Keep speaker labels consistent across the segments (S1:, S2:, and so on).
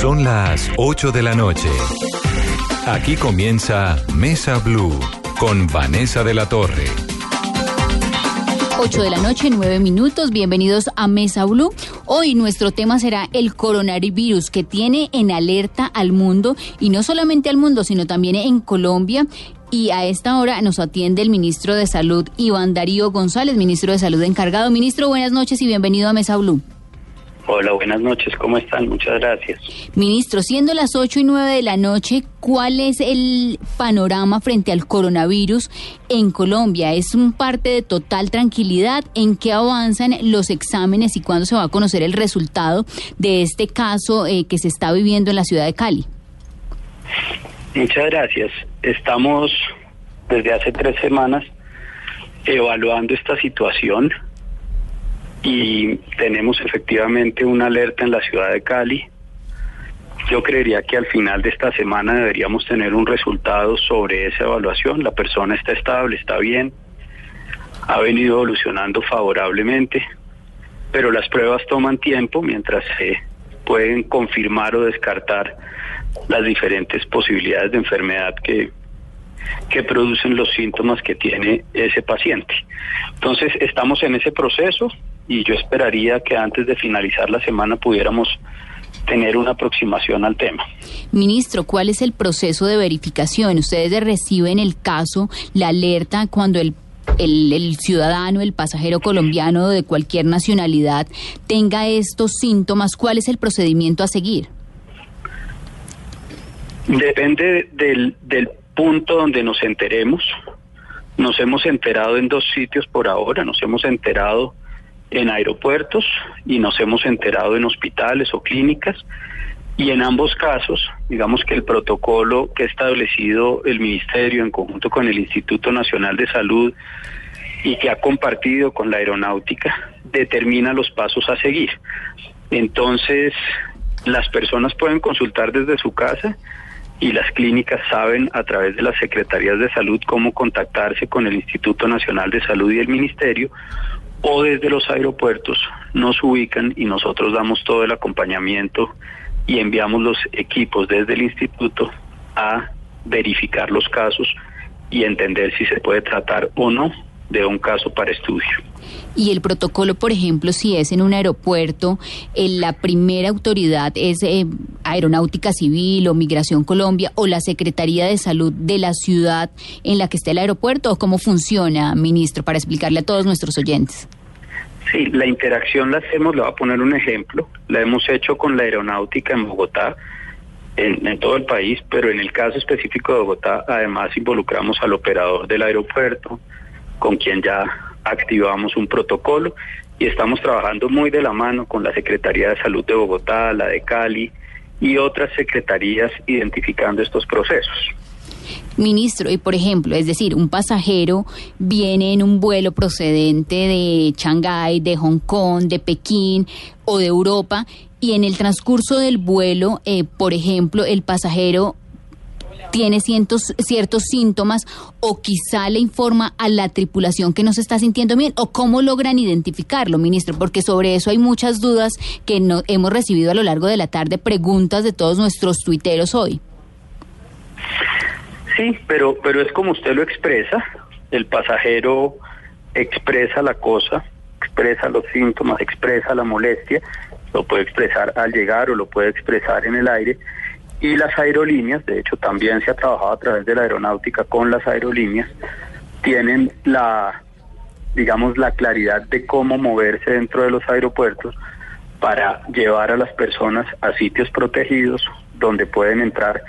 S1: Son las 8 de la noche. Aquí comienza Mesa Blue con Vanessa de la Torre.
S2: 8 de la noche, 9 minutos. Bienvenidos a Mesa Blue. Hoy nuestro tema será el coronavirus que tiene en alerta al mundo y no solamente al mundo, sino también en Colombia. Y a esta hora nos atiende el ministro de Salud, Iván Darío González, ministro de Salud encargado. Ministro, buenas noches y bienvenido a Mesa Blue.
S3: Hola, buenas noches, ¿cómo están? Muchas gracias.
S2: Ministro, siendo las 8 y 9 de la noche, ¿cuál es el panorama frente al coronavirus en Colombia? ¿Es un parte de total tranquilidad? ¿En qué avanzan los exámenes y cuándo se va a conocer el resultado de este caso eh, que se está viviendo en la ciudad de Cali?
S3: Muchas gracias. Estamos desde hace tres semanas evaluando esta situación y tenemos efectivamente una alerta en la ciudad de Cali. Yo creería que al final de esta semana deberíamos tener un resultado sobre esa evaluación. La persona está estable, está bien, ha venido evolucionando favorablemente, pero las pruebas toman tiempo mientras se pueden confirmar o descartar las diferentes posibilidades de enfermedad que, que producen los síntomas que tiene ese paciente. Entonces, estamos en ese proceso y yo esperaría que antes de finalizar la semana pudiéramos tener una aproximación al tema.
S2: Ministro, ¿cuál es el proceso de verificación? Ustedes reciben el caso, la alerta cuando el el, el, ciudadano, el pasajero colombiano de cualquier nacionalidad tenga estos síntomas, ¿cuál es el procedimiento a seguir?
S3: Depende del, del punto donde nos enteremos. Nos hemos enterado en dos sitios por ahora, nos hemos enterado en aeropuertos y nos hemos enterado en hospitales o clínicas. Y en ambos casos, digamos que el protocolo que ha establecido el Ministerio en conjunto con el Instituto Nacional de Salud y que ha compartido con la aeronáutica, determina los pasos a seguir. Entonces, las personas pueden consultar desde su casa y las clínicas saben a través de las secretarías de salud cómo contactarse con el Instituto Nacional de Salud y el Ministerio o desde los aeropuertos nos ubican y nosotros damos todo el acompañamiento y enviamos los equipos desde el instituto a verificar los casos y entender si se puede tratar o no de un caso para estudio.
S2: Y el protocolo, por ejemplo, si es en un aeropuerto, eh, la primera autoridad es eh, Aeronáutica Civil o Migración Colombia o la Secretaría de Salud de la ciudad en la que esté el aeropuerto, o cómo funciona, ministro, para explicarle a todos nuestros oyentes.
S3: Sí, la interacción la hacemos, le voy a poner un ejemplo, la hemos hecho con la aeronáutica en Bogotá, en, en, todo el país, pero en el caso específico de Bogotá, además involucramos al operador del aeropuerto, con quien ya activamos un protocolo y estamos trabajando muy de la mano con la Secretaría de Salud de Bogotá, la de Cali y otras secretarías identificando estos procesos.
S2: Ministro, y por ejemplo, es decir, un pasajero viene en un vuelo procedente de Shanghái, de Hong Kong, de Pekín o de Europa, y en el transcurso del vuelo, eh, por ejemplo, el pasajero tiene ciertos, ciertos síntomas o quizá le informa a la tripulación que no se está sintiendo bien o cómo logran identificarlo, ministro, porque sobre eso hay muchas dudas que no, hemos recibido a lo largo de la tarde, preguntas de todos nuestros tuiteros hoy.
S3: Sí, pero, pero es como usted lo expresa, el pasajero expresa la cosa, expresa los síntomas, expresa la molestia, lo puede expresar al llegar o lo puede expresar en el aire y las aerolíneas, de hecho también se ha trabajado a través de la aeronáutica con las aerolíneas, tienen la, digamos, la claridad de cómo moverse dentro de los aeropuertos para llevar a las personas a sitios protegidos donde pueden entrar,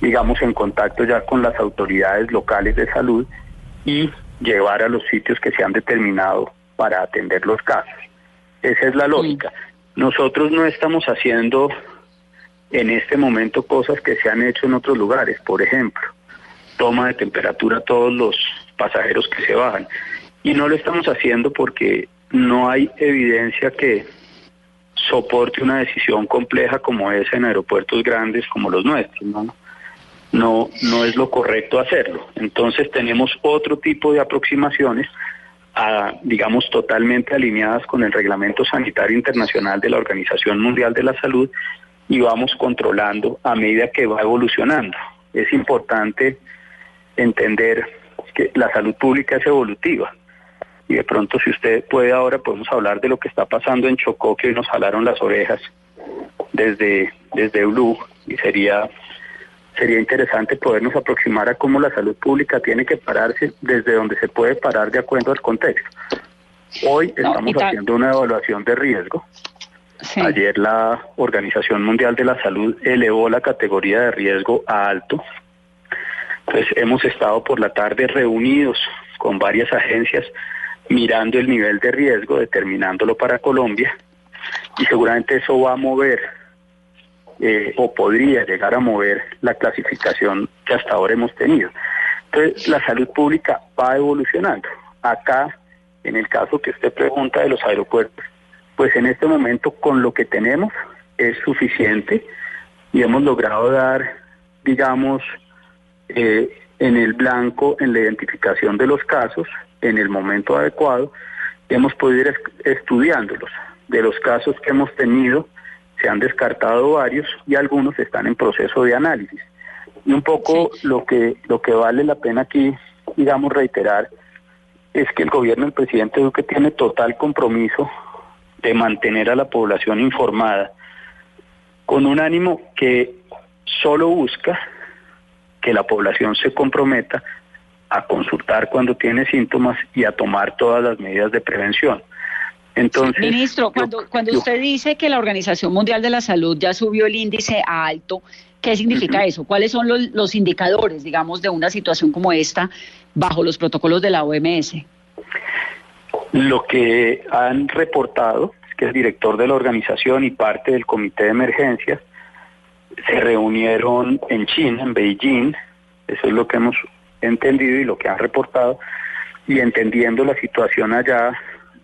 S3: digamos, en contacto ya con las autoridades locales de salud y llevar a los sitios que se han determinado para atender los casos. Esa es la lógica. Nosotros no estamos haciendo en este momento cosas que se han hecho en otros lugares, por ejemplo, toma de temperatura a todos los pasajeros que se bajan. Y no lo estamos haciendo porque no hay evidencia que soporte una decisión compleja como esa en aeropuertos grandes como los nuestros, ¿no? No, no es lo correcto hacerlo. Entonces tenemos otro tipo de aproximaciones, digamos, totalmente alineadas con el Reglamento Sanitario Internacional de la Organización Mundial de la Salud y vamos controlando a medida que va evolucionando. Es importante entender que la salud pública es evolutiva y de pronto si usted puede ahora podemos hablar de lo que está pasando en Chocó que hoy nos jalaron las orejas desde desde Blue y sería sería interesante podernos aproximar a cómo la salud pública tiene que pararse desde donde se puede parar de acuerdo al contexto. Hoy estamos haciendo una evaluación de riesgo. Ayer la Organización Mundial de la Salud elevó la categoría de riesgo a alto. Entonces hemos estado por la tarde reunidos con varias agencias mirando el nivel de riesgo, determinándolo para Colombia, y seguramente eso va a mover eh, o podría llegar a mover la clasificación que hasta ahora hemos tenido. Entonces, la salud pública va evolucionando. Acá, en el caso que usted pregunta de los aeropuertos, pues en este momento con lo que tenemos es suficiente y hemos logrado dar, digamos, eh, en el blanco en la identificación de los casos en el momento adecuado, hemos podido ir estudiándolos. De los casos que hemos tenido, se han descartado varios y algunos están en proceso de análisis. Y un poco lo que lo que vale la pena aquí, digamos, reiterar es que el gobierno del presidente Duque tiene total compromiso de mantener a la población informada con un ánimo que solo busca que la población se comprometa a consultar cuando tiene síntomas y a tomar todas las medidas de prevención. Entonces,
S4: Ministro, cuando, cuando usted dice que la Organización Mundial de la Salud ya subió el índice a alto, ¿qué significa eso? ¿Cuáles son los, los indicadores, digamos, de una situación como esta bajo los protocolos de la OMS?
S3: Lo que han reportado es que el director de la organización y parte del comité de emergencias se reunieron en China, en Beijing, eso es lo que hemos entendido y lo que han reportado, y entendiendo la situación allá,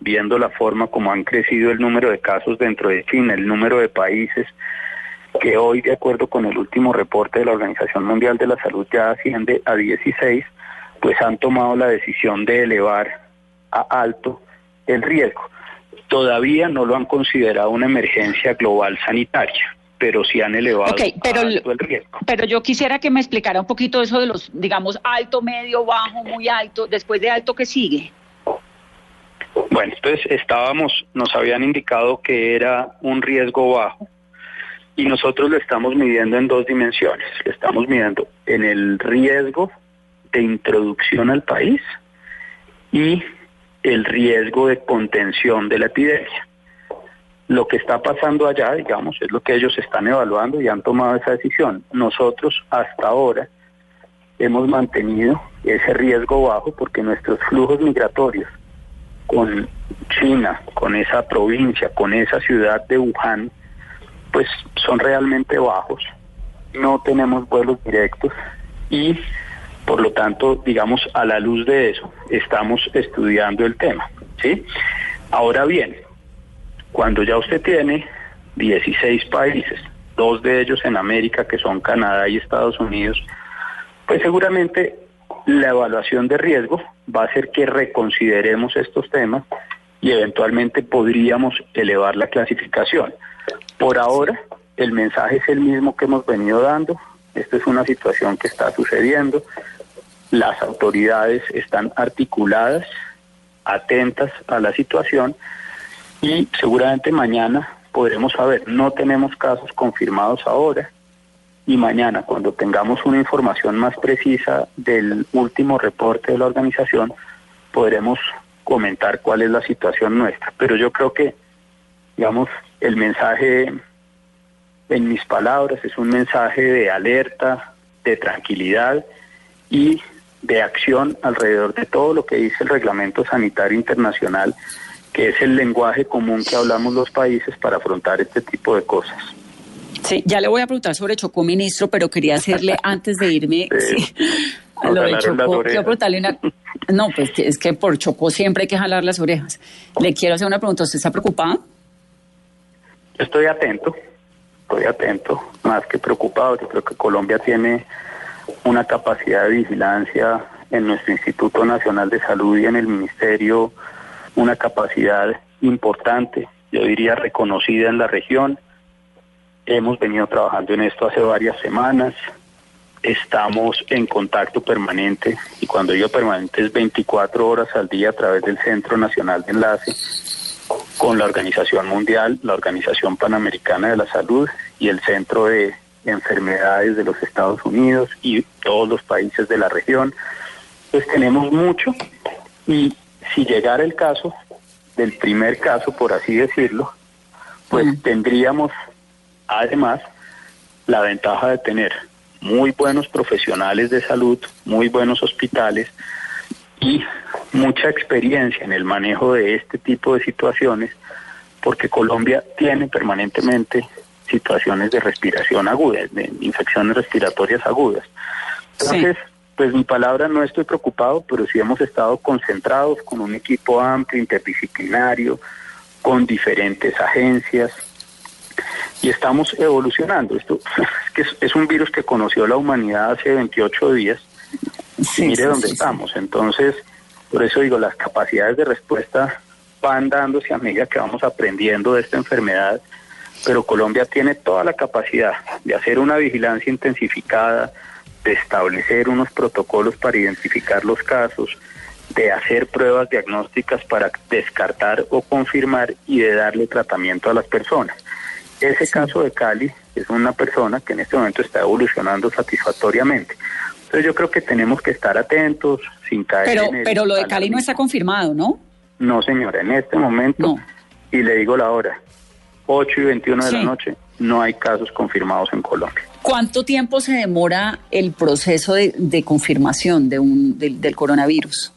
S3: viendo la forma como han crecido el número de casos dentro de China, el número de países que hoy, de acuerdo con el último reporte de la Organización Mundial de la Salud, ya asciende a 16, pues han tomado la decisión de elevar a alto el riesgo. Todavía no lo han considerado una emergencia global sanitaria pero sí han elevado
S4: pero,
S3: el riesgo.
S4: Pero yo quisiera que me explicara un poquito eso de los, digamos, alto, medio, bajo, muy alto, después de alto, ¿qué sigue?
S3: Bueno, entonces estábamos, nos habían indicado que era un riesgo bajo y nosotros lo estamos midiendo en dos dimensiones. Lo estamos midiendo en el riesgo de introducción al país y el riesgo de contención de la epidemia. Lo que está pasando allá, digamos, es lo que ellos están evaluando y han tomado esa decisión. Nosotros hasta ahora hemos mantenido ese riesgo bajo porque nuestros flujos migratorios con China, con esa provincia, con esa ciudad de Wuhan, pues son realmente bajos. No tenemos vuelos directos y por lo tanto, digamos, a la luz de eso, estamos estudiando el tema, ¿sí? Ahora bien, cuando ya usted tiene 16 países, dos de ellos en América, que son Canadá y Estados Unidos, pues seguramente la evaluación de riesgo va a hacer que reconsideremos estos temas y eventualmente podríamos elevar la clasificación. Por ahora, el mensaje es el mismo que hemos venido dando. Esta es una situación que está sucediendo. Las autoridades están articuladas, atentas a la situación y seguramente mañana podremos saber. No tenemos casos confirmados ahora y mañana cuando tengamos una información más precisa del último reporte de la organización podremos comentar cuál es la situación nuestra. Pero yo creo que, digamos, el mensaje en mis palabras es un mensaje de alerta, de tranquilidad y de acción alrededor de todo lo que dice el Reglamento Sanitario Internacional que es el lenguaje común que hablamos los países para afrontar este tipo de cosas.
S4: Sí, ya le voy a preguntar sobre Chocó, ministro, pero quería hacerle antes de irme sí, a lo de Chocó. Quiero preguntarle una. No, pues es que por Chocó siempre hay que jalar las orejas. Le quiero hacer una pregunta. ¿Usted está preocupado?
S3: Estoy atento, estoy atento, más que preocupado. Yo creo que Colombia tiene una capacidad de vigilancia en nuestro Instituto Nacional de Salud y en el Ministerio, una capacidad importante, yo diría reconocida en la región. Hemos venido trabajando en esto hace varias semanas, estamos en contacto permanente y cuando digo permanente es 24 horas al día a través del Centro Nacional de Enlace con la Organización Mundial, la Organización Panamericana de la Salud y el Centro de Enfermedades de los Estados Unidos y todos los países de la región. Pues tenemos mucho y si llegara el caso, del primer caso, por así decirlo, pues tendríamos además la ventaja de tener muy buenos profesionales de salud, muy buenos hospitales y mucha experiencia en el manejo de este tipo de situaciones, porque Colombia tiene permanentemente situaciones de respiración aguda, de infecciones respiratorias agudas. Entonces, pues mi palabra no estoy preocupado, pero sí hemos estado concentrados con un equipo amplio, interdisciplinario, con diferentes agencias, y estamos evolucionando. Esto es, que es, un virus que conoció la humanidad hace 28 días. Mire dónde estamos. Entonces, por eso digo, las capacidades de respuesta van dándose a medida que vamos aprendiendo de esta enfermedad, pero Colombia tiene toda la capacidad de hacer una vigilancia intensificada, de establecer unos protocolos para identificar los casos, de hacer pruebas diagnósticas para descartar o confirmar y de darle tratamiento a las personas. Ese caso de Cali es una persona que en este momento está evolucionando satisfactoriamente. Entonces yo creo que tenemos que estar atentos, sin caer
S4: pero,
S3: en el
S4: Pero lo de Cali no está confirmado, ¿no?
S3: No, señora, en este momento, y le digo la hora, 8 y 21 de la noche, no hay casos confirmados en Colombia.
S4: ¿Cuánto tiempo se demora el proceso de, confirmación de un, del coronavirus?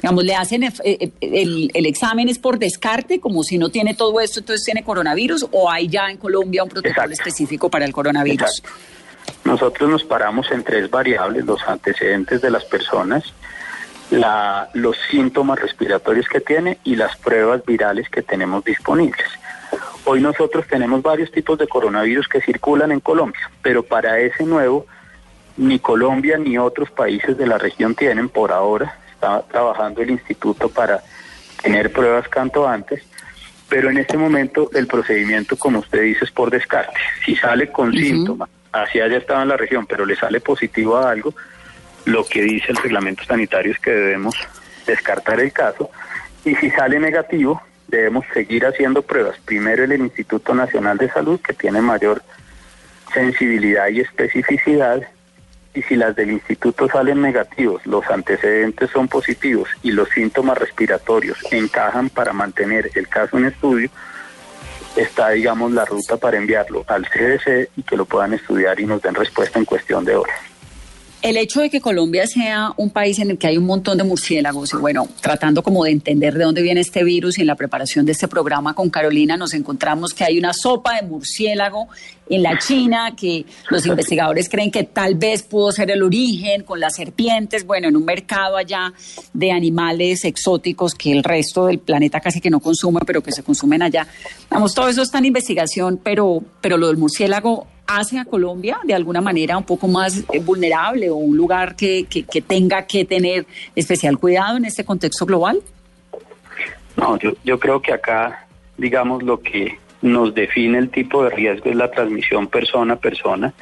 S4: Digamos, le hacen eh, eh, el, el, examen es por descarte, como si no tiene todo esto, entonces tiene coronavirus, o hay ya en Colombia un protocolo específico para el coronavirus.
S3: Nosotros nos paramos en tres variables, los antecedentes de las personas, la, los síntomas respiratorios que tiene y las pruebas virales que tenemos disponibles. Hoy nosotros tenemos varios tipos de coronavirus que circulan en Colombia, pero para ese nuevo, ni Colombia ni otros países de la región tienen por ahora está trabajando el instituto para tener pruebas canto antes, pero en este momento el procedimiento, como usted dice, es por descarte. Si sale con síntomas, así haya estado en la región, pero le sale positivo a algo, lo que dice el reglamento sanitario es que debemos descartar el caso y si sale negativo, debemos seguir haciendo pruebas. Primero el Instituto Nacional de Salud, que tiene mayor sensibilidad y especificidad, y si las del instituto salen negativos, los antecedentes son positivos y los síntomas respiratorios encajan para mantener el caso en estudio, está, digamos, la ruta para enviarlo al CDC y que lo puedan estudiar y nos den respuesta en cuestión de horas.
S4: El hecho de que Colombia sea un país en el que hay un montón de murciélagos, y bueno, tratando como de entender de dónde viene este virus y en la preparación de este programa con Carolina nos encontramos que hay una sopa de murciélago en la China que los investigadores creen que tal vez pudo ser el origen con las serpientes, bueno, en un mercado allá de animales exóticos que el resto del planeta casi que no consume, pero que se consumen allá. Vamos, todo eso está en investigación, pero, pero lo del murciélago hace a Colombia de alguna manera un poco más eh, vulnerable o un lugar que, que, tenga que tener especial cuidado en este contexto global?
S3: No, yo, yo creo que acá, digamos, lo que nos define el tipo de riesgo es la transmisión persona a persona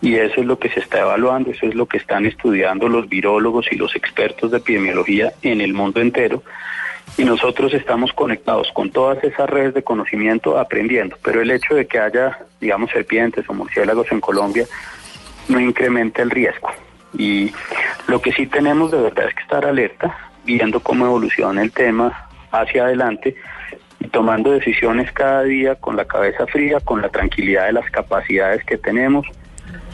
S3: y eso es lo que se está evaluando, eso es lo que están estudiando los virólogos y los expertos de epidemiología en el mundo entero y nosotros estamos conectados con todas esas redes de conocimiento aprendiendo, pero el hecho de que haya, digamos, serpientes o murciélagos en Colombia no incrementa el riesgo. Y lo que sí tenemos de verdad es que estar alerta, viendo cómo evoluciona el tema hacia adelante y tomando decisiones cada día con la cabeza fría, con la tranquilidad de las capacidades que tenemos,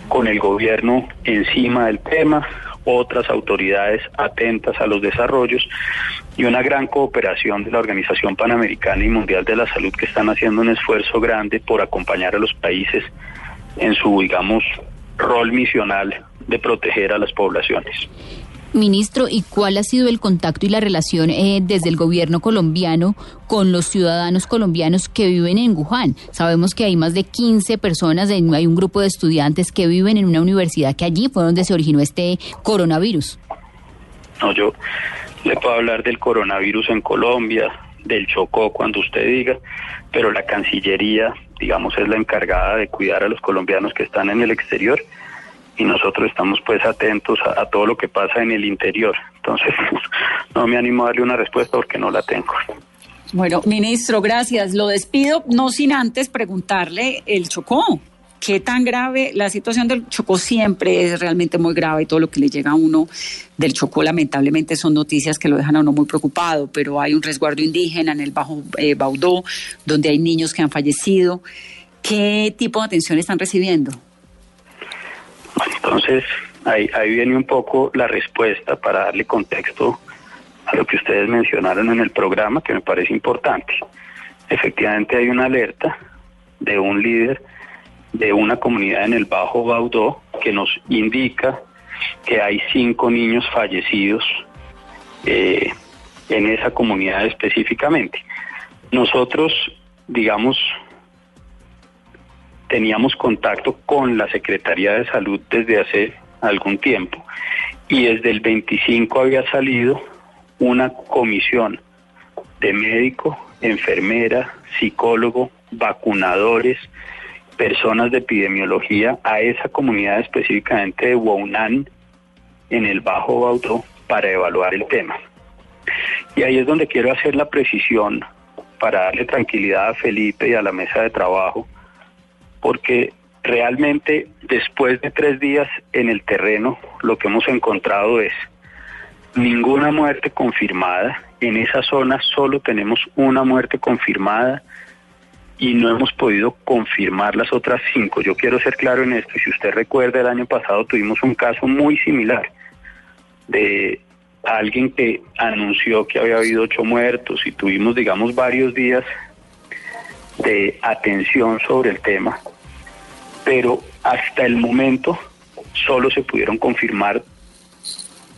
S3: con el gobierno encima del tema, otras autoridades atentas a los desarrollos y una gran cooperación de la Organización Panamericana y Mundial de la Salud que están haciendo un esfuerzo grande por acompañar a los países en su, digamos, rol misional de proteger a las poblaciones.
S2: Ministro, ¿y cuál ha sido el contacto y la relación eh, desde el gobierno colombiano con los ciudadanos colombianos que viven en Wuhan? Sabemos que hay más de 15 personas, hay un grupo de estudiantes que viven en una universidad que allí fue donde se originó este coronavirus.
S3: No, yo le puedo hablar del coronavirus en Colombia, del Chocó cuando usted diga, pero la Cancillería, digamos, es la encargada de cuidar a los colombianos que están en el exterior y nosotros estamos pues atentos a, todo lo que pasa en el interior. Entonces, no me animo a darle una respuesta porque no la tengo.
S4: Bueno, ministro, gracias. Lo despido, no sin antes preguntarle el Chocó. ¿Qué tan grave? La situación del Chocó siempre es realmente muy grave y todo lo que le llega a uno del Chocó lamentablemente son noticias que lo dejan a uno muy preocupado, pero hay un resguardo indígena en el Bajo eh, Baudó, donde hay niños que han fallecido. ¿Qué tipo de atención están recibiendo?
S3: Entonces, ahí, ahí viene un poco la respuesta para darle contexto a lo que ustedes mencionaron en el programa, que me parece importante. Efectivamente hay una alerta de un líder de una comunidad en el Bajo Baudó que nos indica que hay cinco niños fallecidos eh, en esa comunidad específicamente. Nosotros, digamos, teníamos contacto con la Secretaría de Salud desde hace algún tiempo y desde el 25 había salido una comisión de médico, enfermera, psicólogo, vacunadores, personas de epidemiología a esa comunidad específicamente de Wounan en el Bajo Baudó para evaluar el tema. Y ahí es donde quiero hacer la precisión para darle tranquilidad a Felipe y a la mesa de trabajo porque realmente después de tres días en el terreno lo que hemos encontrado es ninguna muerte confirmada. En esa zona solo tenemos una muerte confirmada y no hemos podido confirmar las otras cinco. Yo quiero ser claro en esto. Si usted recuerda, el año pasado tuvimos un caso muy similar de alguien que anunció que había habido ocho muertos y tuvimos, digamos, varios días de atención sobre el tema, pero hasta el momento solo se pudieron confirmar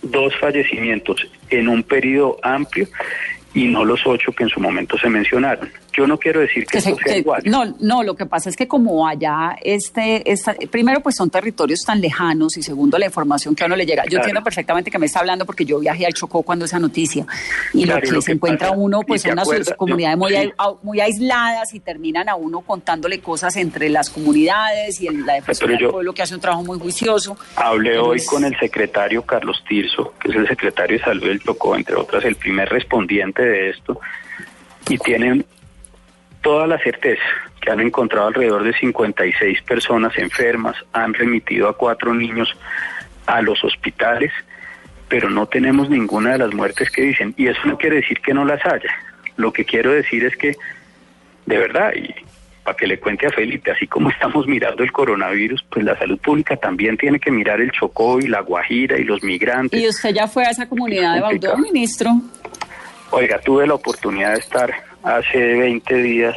S3: dos fallecimientos en un periodo amplio y no los ocho que en su momento se mencionaron. Yo no quiero decir que, sea igual.
S4: No, no, lo que pasa es que como allá, este, primero pues son territorios tan lejanos y segundo la información que a uno le llega. Yo entiendo perfectamente que me está hablando porque yo viajé al Chocó cuando esa noticia y lo que, se encuentra uno pues son unas comunidades muy, muy aisladas y terminan a uno contándole cosas entre las comunidades y el, la defensoría del pueblo que hace un trabajo muy juicioso.
S3: Hablé hoy con el secretario Carlos Tirso, que es el secretario de Salud del Chocó, entre otras, el primer respondiente de esto y tienen toda la certeza que han encontrado alrededor de 56 personas enfermas, han remitido a cuatro niños a los hospitales, pero no tenemos ninguna de las muertes que dicen. Y eso no quiere decir que no las haya. Lo que quiero decir es que, de verdad, y para que le cuente a Felipe, así como estamos mirando el coronavirus, pues la salud pública también tiene que mirar el Chocó y la Guajira y los migrantes.
S4: ¿Y usted ya fue a esa comunidad de Baudó, ministro?
S3: Oiga, tuve la oportunidad de estar hace 20 días,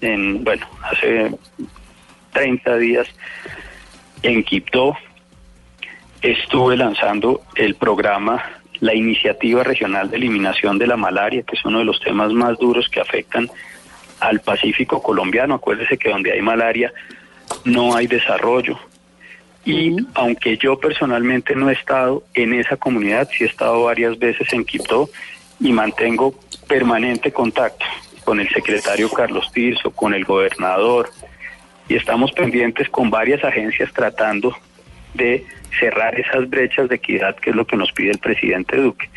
S3: en, bueno, hace 30 días en Quibdó. Estuve lanzando el programa, la iniciativa regional de eliminación de la malaria, que es uno de los temas más duros que afectan al Pacífico colombiano. Acuérdese que donde hay malaria no hay desarrollo. Y aunque yo personalmente no he estado en esa comunidad, sí he estado varias veces en Quibdó y mantengo permanente contacto con el secretario Carlos Tirso, con el gobernador, y estamos pendientes con varias agencias tratando de cerrar esas brechas de equidad, que es lo que nos pide el presidente Duque.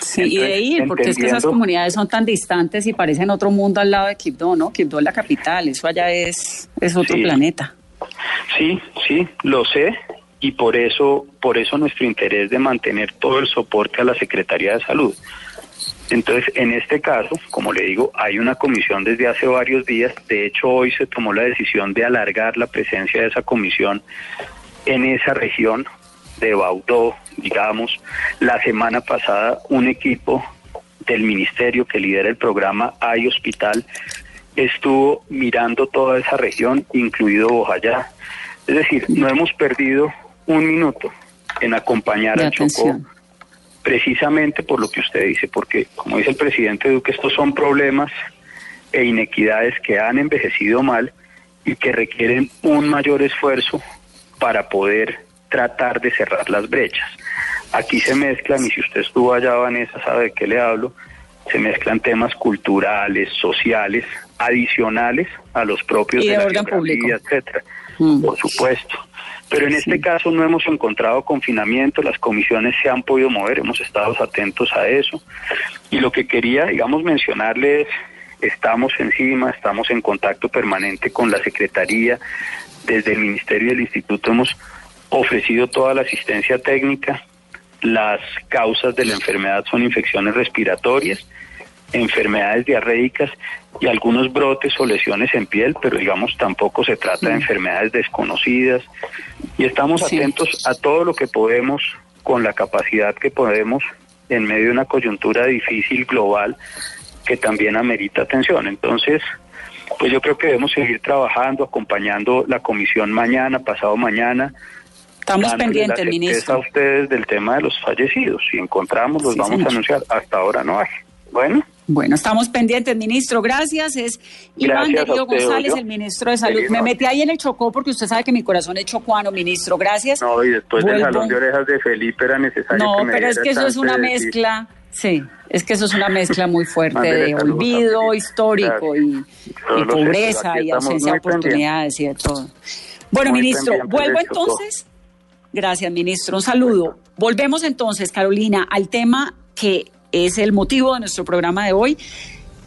S4: Sí, y de ir, porque es que esas comunidades son tan distantes y parecen otro mundo al lado de Quibdó, ¿no? Quibdó es la capital, eso allá es, es otro planeta.
S3: Sí, sí, lo sé, y por eso, por eso nuestro interés de mantener todo el soporte a la Secretaría de Salud. Entonces, en este caso, como le digo, hay una comisión desde hace varios días. De hecho, hoy se tomó la decisión de alargar la presencia de esa comisión en esa región de Baudó, digamos. La semana pasada, un equipo del ministerio que lidera el programa Hay Hospital estuvo mirando toda esa región, incluido Bojayá. Es decir, no hemos perdido un minuto en acompañar a Chocó, precisamente por lo que usted dice, porque como dice el presidente Duque, estos son problemas e inequidades que han envejecido mal y que requieren un mayor esfuerzo para poder tratar de cerrar las brechas. Aquí se mezclan, y si usted estuvo allá, Vanessa, sabe de qué le hablo, se mezclan temas culturales, sociales, adicionales a los propios
S4: y
S3: de,
S4: de
S3: la
S4: orden público.
S3: etcétera.
S4: Mm.
S3: Por supuesto. Pero en este caso no hemos encontrado confinamiento, las comisiones se han podido mover, hemos estado atentos a eso. Y lo que quería, digamos, mencionarle es, estamos encima, estamos en contacto permanente con la Secretaría, desde el Ministerio y el Instituto hemos ofrecido toda la asistencia técnica. Las causas de la enfermedad son infecciones respiratorias, enfermedades diarreicas y algunos brotes o lesiones en piel, pero digamos tampoco se trata de enfermedades desconocidas. Y estamos
S4: Sí.
S3: atentos a todo lo que podemos con la capacidad que podemos en medio de una coyuntura difícil global que también amerita atención. Entonces, pues yo creo que debemos seguir trabajando, acompañando la comisión mañana, pasado mañana.
S4: Estamos pendientes,
S3: la
S4: ministro.
S3: a ustedes del tema de los fallecidos. Si encontramos, los
S4: Sí,
S3: vamos
S4: señor.
S3: a anunciar. Hasta ahora no hay. Bueno,
S4: Bueno, estamos pendientes, ministro. Gracias. Es Iván
S3: Gracias a
S4: Darío
S3: usted,
S4: González, el ministro de Salud.
S3: Feliz
S4: Me
S3: noche.
S4: metí ahí en el Chocó porque usted sabe que mi corazón es chocuano, ministro. Gracias.
S3: no, y después del
S4: Vuelvo.
S3: jalón de orejas de Felipe era necesario
S4: No,
S3: que me
S4: pero es que eso es una
S3: de
S4: mezcla, sí, es que eso es una mezcla muy fuerte de
S3: saludos
S4: olvido histórico
S3: Gracias.
S4: y, pobreza y ausencia de
S3: pendientes.
S4: oportunidades y de todo. Bueno,
S3: Muy
S4: ministro, vuelvo
S3: del
S4: entonces. Gracias, ministro. Un saludo. Volvemos entonces, Carolina, al tema que es el motivo de nuestro programa de hoy,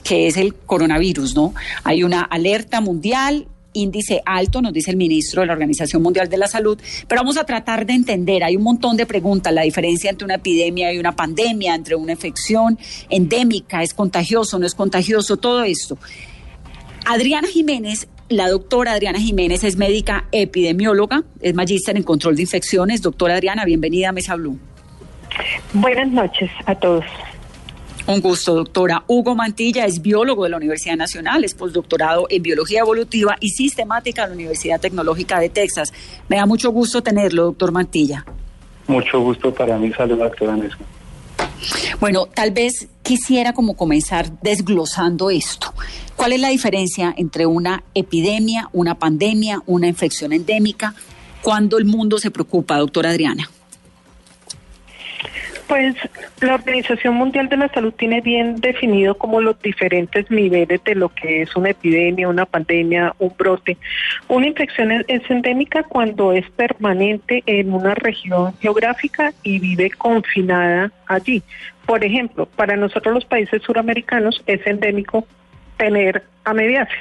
S4: que es el coronavirus, ¿no? Hay una alerta mundial, índice alto, nos dice el ministro de la Organización Mundial de la Salud, pero vamos a tratar de entender, hay un montón de preguntas, la diferencia entre una epidemia y una pandemia, entre una infección endémica, es contagioso, no es contagioso, todo esto. Adriana Jiménez, la doctora Adriana Jiménez es médica epidemióloga, es magíster en control de infecciones. Doctora Adriana, bienvenida a Mesa Blue.
S5: Buenas noches a todos.
S4: Un gusto, doctora. Hugo Mantilla es biólogo de la Universidad Nacional, es postdoctorado en biología evolutiva y sistemática de la Universidad Tecnológica de Texas. Me da mucho gusto tenerlo, doctor Mantilla.
S6: Mucho gusto para mí saludarte, Vanessa.
S4: Bueno, tal vez quisiera como comenzar desglosando esto. ¿Cuál es la diferencia entre una epidemia, una pandemia, una infección endémica? ¿Cuándo el mundo se preocupa, doctora Adriana?
S5: Pues la Organización Mundial de la Salud tiene bien definido como los diferentes niveles de lo que es una epidemia, una pandemia, un brote. Una infección es, endémica cuando es permanente en una región geográfica y vive confinada allí. Por ejemplo, para nosotros los países suramericanos es endémico tener amediasis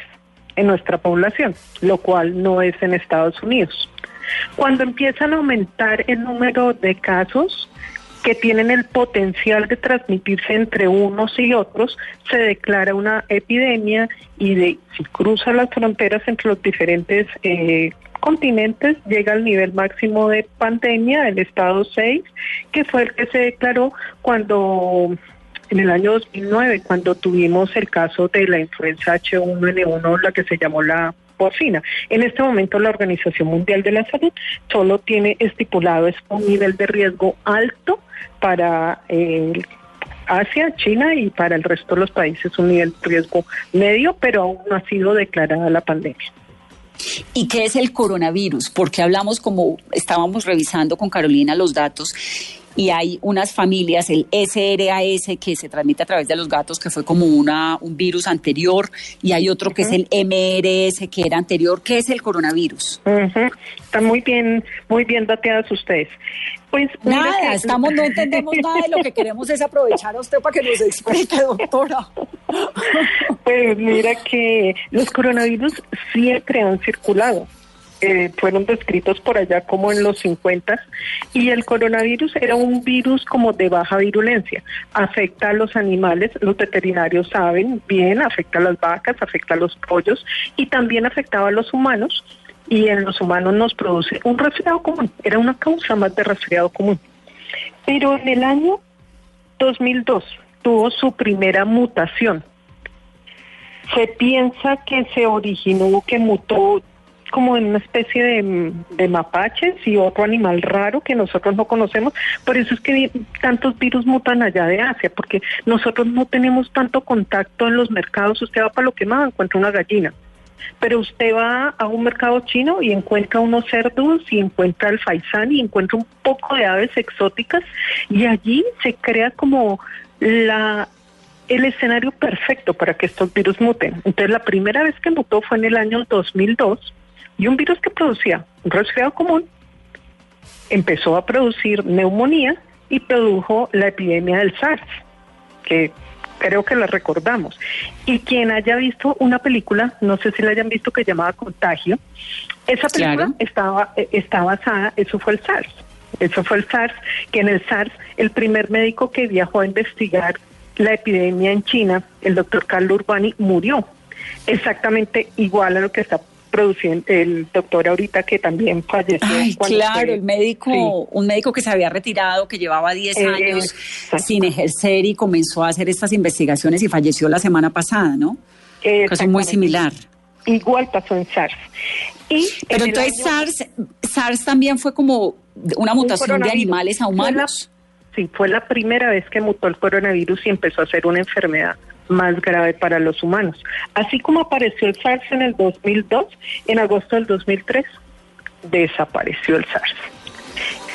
S5: en nuestra población, lo cual no es en Estados Unidos. Cuando empiezan a aumentar el número de casos, que tienen el potencial de transmitirse entre unos y otros, se declara una epidemia y de, si cruza las fronteras entre los diferentes eh, continentes, llega al nivel máximo de pandemia, el estado 6, que fue el que se declaró cuando en el año 2009, cuando tuvimos el caso de la influenza H1N1, la que se llamó la porcina. En este momento la Organización Mundial de la Salud solo tiene estipulado es un nivel de riesgo alto para eh, Asia, China y para el resto de los países un nivel de riesgo medio, pero aún no ha sido declarada la pandemia.
S4: ¿Y qué es el coronavirus? Porque hablamos como estábamos revisando con Carolina los datos y hay unas familias, el SRAS que se transmite a través de los gatos, que fue como una, un virus anterior, y hay otro que es el MRS que era anterior. ¿Qué es el coronavirus?
S5: Ujú. Están muy bien, muy bien dateadas ustedes. Pues
S4: Nada,
S5: que-
S4: estamos, no entendemos nada y lo que queremos es aprovechar a usted para que nos explique, doctora.
S5: Pues mira que los coronavirus siempre han circulado. Eh, fueron descritos por allá como en los 50 y el coronavirus era un virus como de baja virulencia. Afecta a los animales, los veterinarios saben bien, afecta a las vacas, afecta a los pollos y también afectaba a los humanos y en los humanos nos produce un resfriado común. Era una causa más de resfriado común. Pero en el año 2002 tuvo su primera mutación. Se piensa que se originó, que mutó como en una especie de, mapaches y otro animal raro que nosotros no conocemos. Por eso es que tantos virus mutan allá de Asia, porque nosotros no tenemos tanto contacto en los mercados. Usted va para lo que más encuentra una gallina. Pero usted va a un mercado chino y encuentra unos cerdos y encuentra el faisán y encuentra un poco de aves exóticas y allí se crea como la el escenario perfecto para que estos virus muten. Entonces la primera vez que mutó fue en el año 2002 y un virus que producía un resfriado común empezó a producir neumonía y produjo la epidemia del SARS, que creo que la recordamos. Y quien haya visto una película, no sé si la hayan visto, que llamaba Contagio, esa película estaba, eh, está basada, eso fue el SARS. Eso fue el SARS, que en el SARS el primer médico que viajó a investigar la epidemia en China, el doctor Carlo Urbani, murió. Exactamente igual a lo que está produciendo el doctor ahorita que también falleció.
S4: Ay, claro, el médico, un médico que se había retirado, que llevaba 10 años sin ejercer y comenzó a hacer estas investigaciones y falleció la semana pasada, ¿no? Cosa muy similar.
S5: Igual pasó en SARS. Y
S4: Pero entonces SARS, SARS también fue como una mutación de animales a humanos.
S5: sí, fue la primera vez que mutó el coronavirus y empezó a ser una enfermedad más grave para los humanos. Así como apareció el SARS en el 2002, en agosto del 2003 desapareció el SARS.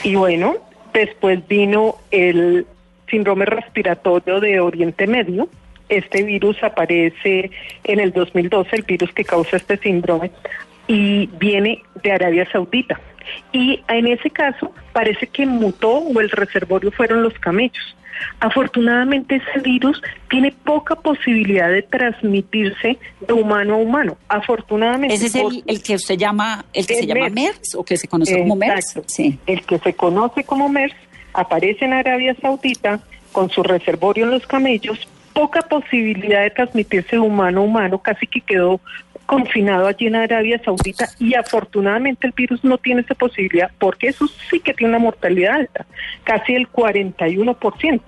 S5: Y bueno, después vino el síndrome respiratorio de Oriente Medio. Este virus aparece en el 2012, el virus que causa este síndrome, y viene de Arabia Saudita. Y en ese caso parece que mutó o el reservorio fueron los camellos. Afortunadamente ese virus tiene poca posibilidad de transmitirse de humano a humano. Afortunadamente.
S4: Ese es el, que usted llama, el que se llama MERS o que se conoce como MERS.
S5: Sí. El que se conoce como MERS aparece en Arabia Saudita con su reservorio en los camellos, poca posibilidad de transmitirse de humano a humano, casi que quedó confinado allí en Arabia Saudita y afortunadamente el virus no tiene esa posibilidad porque eso sí que tiene una mortalidad alta, casi el 41%.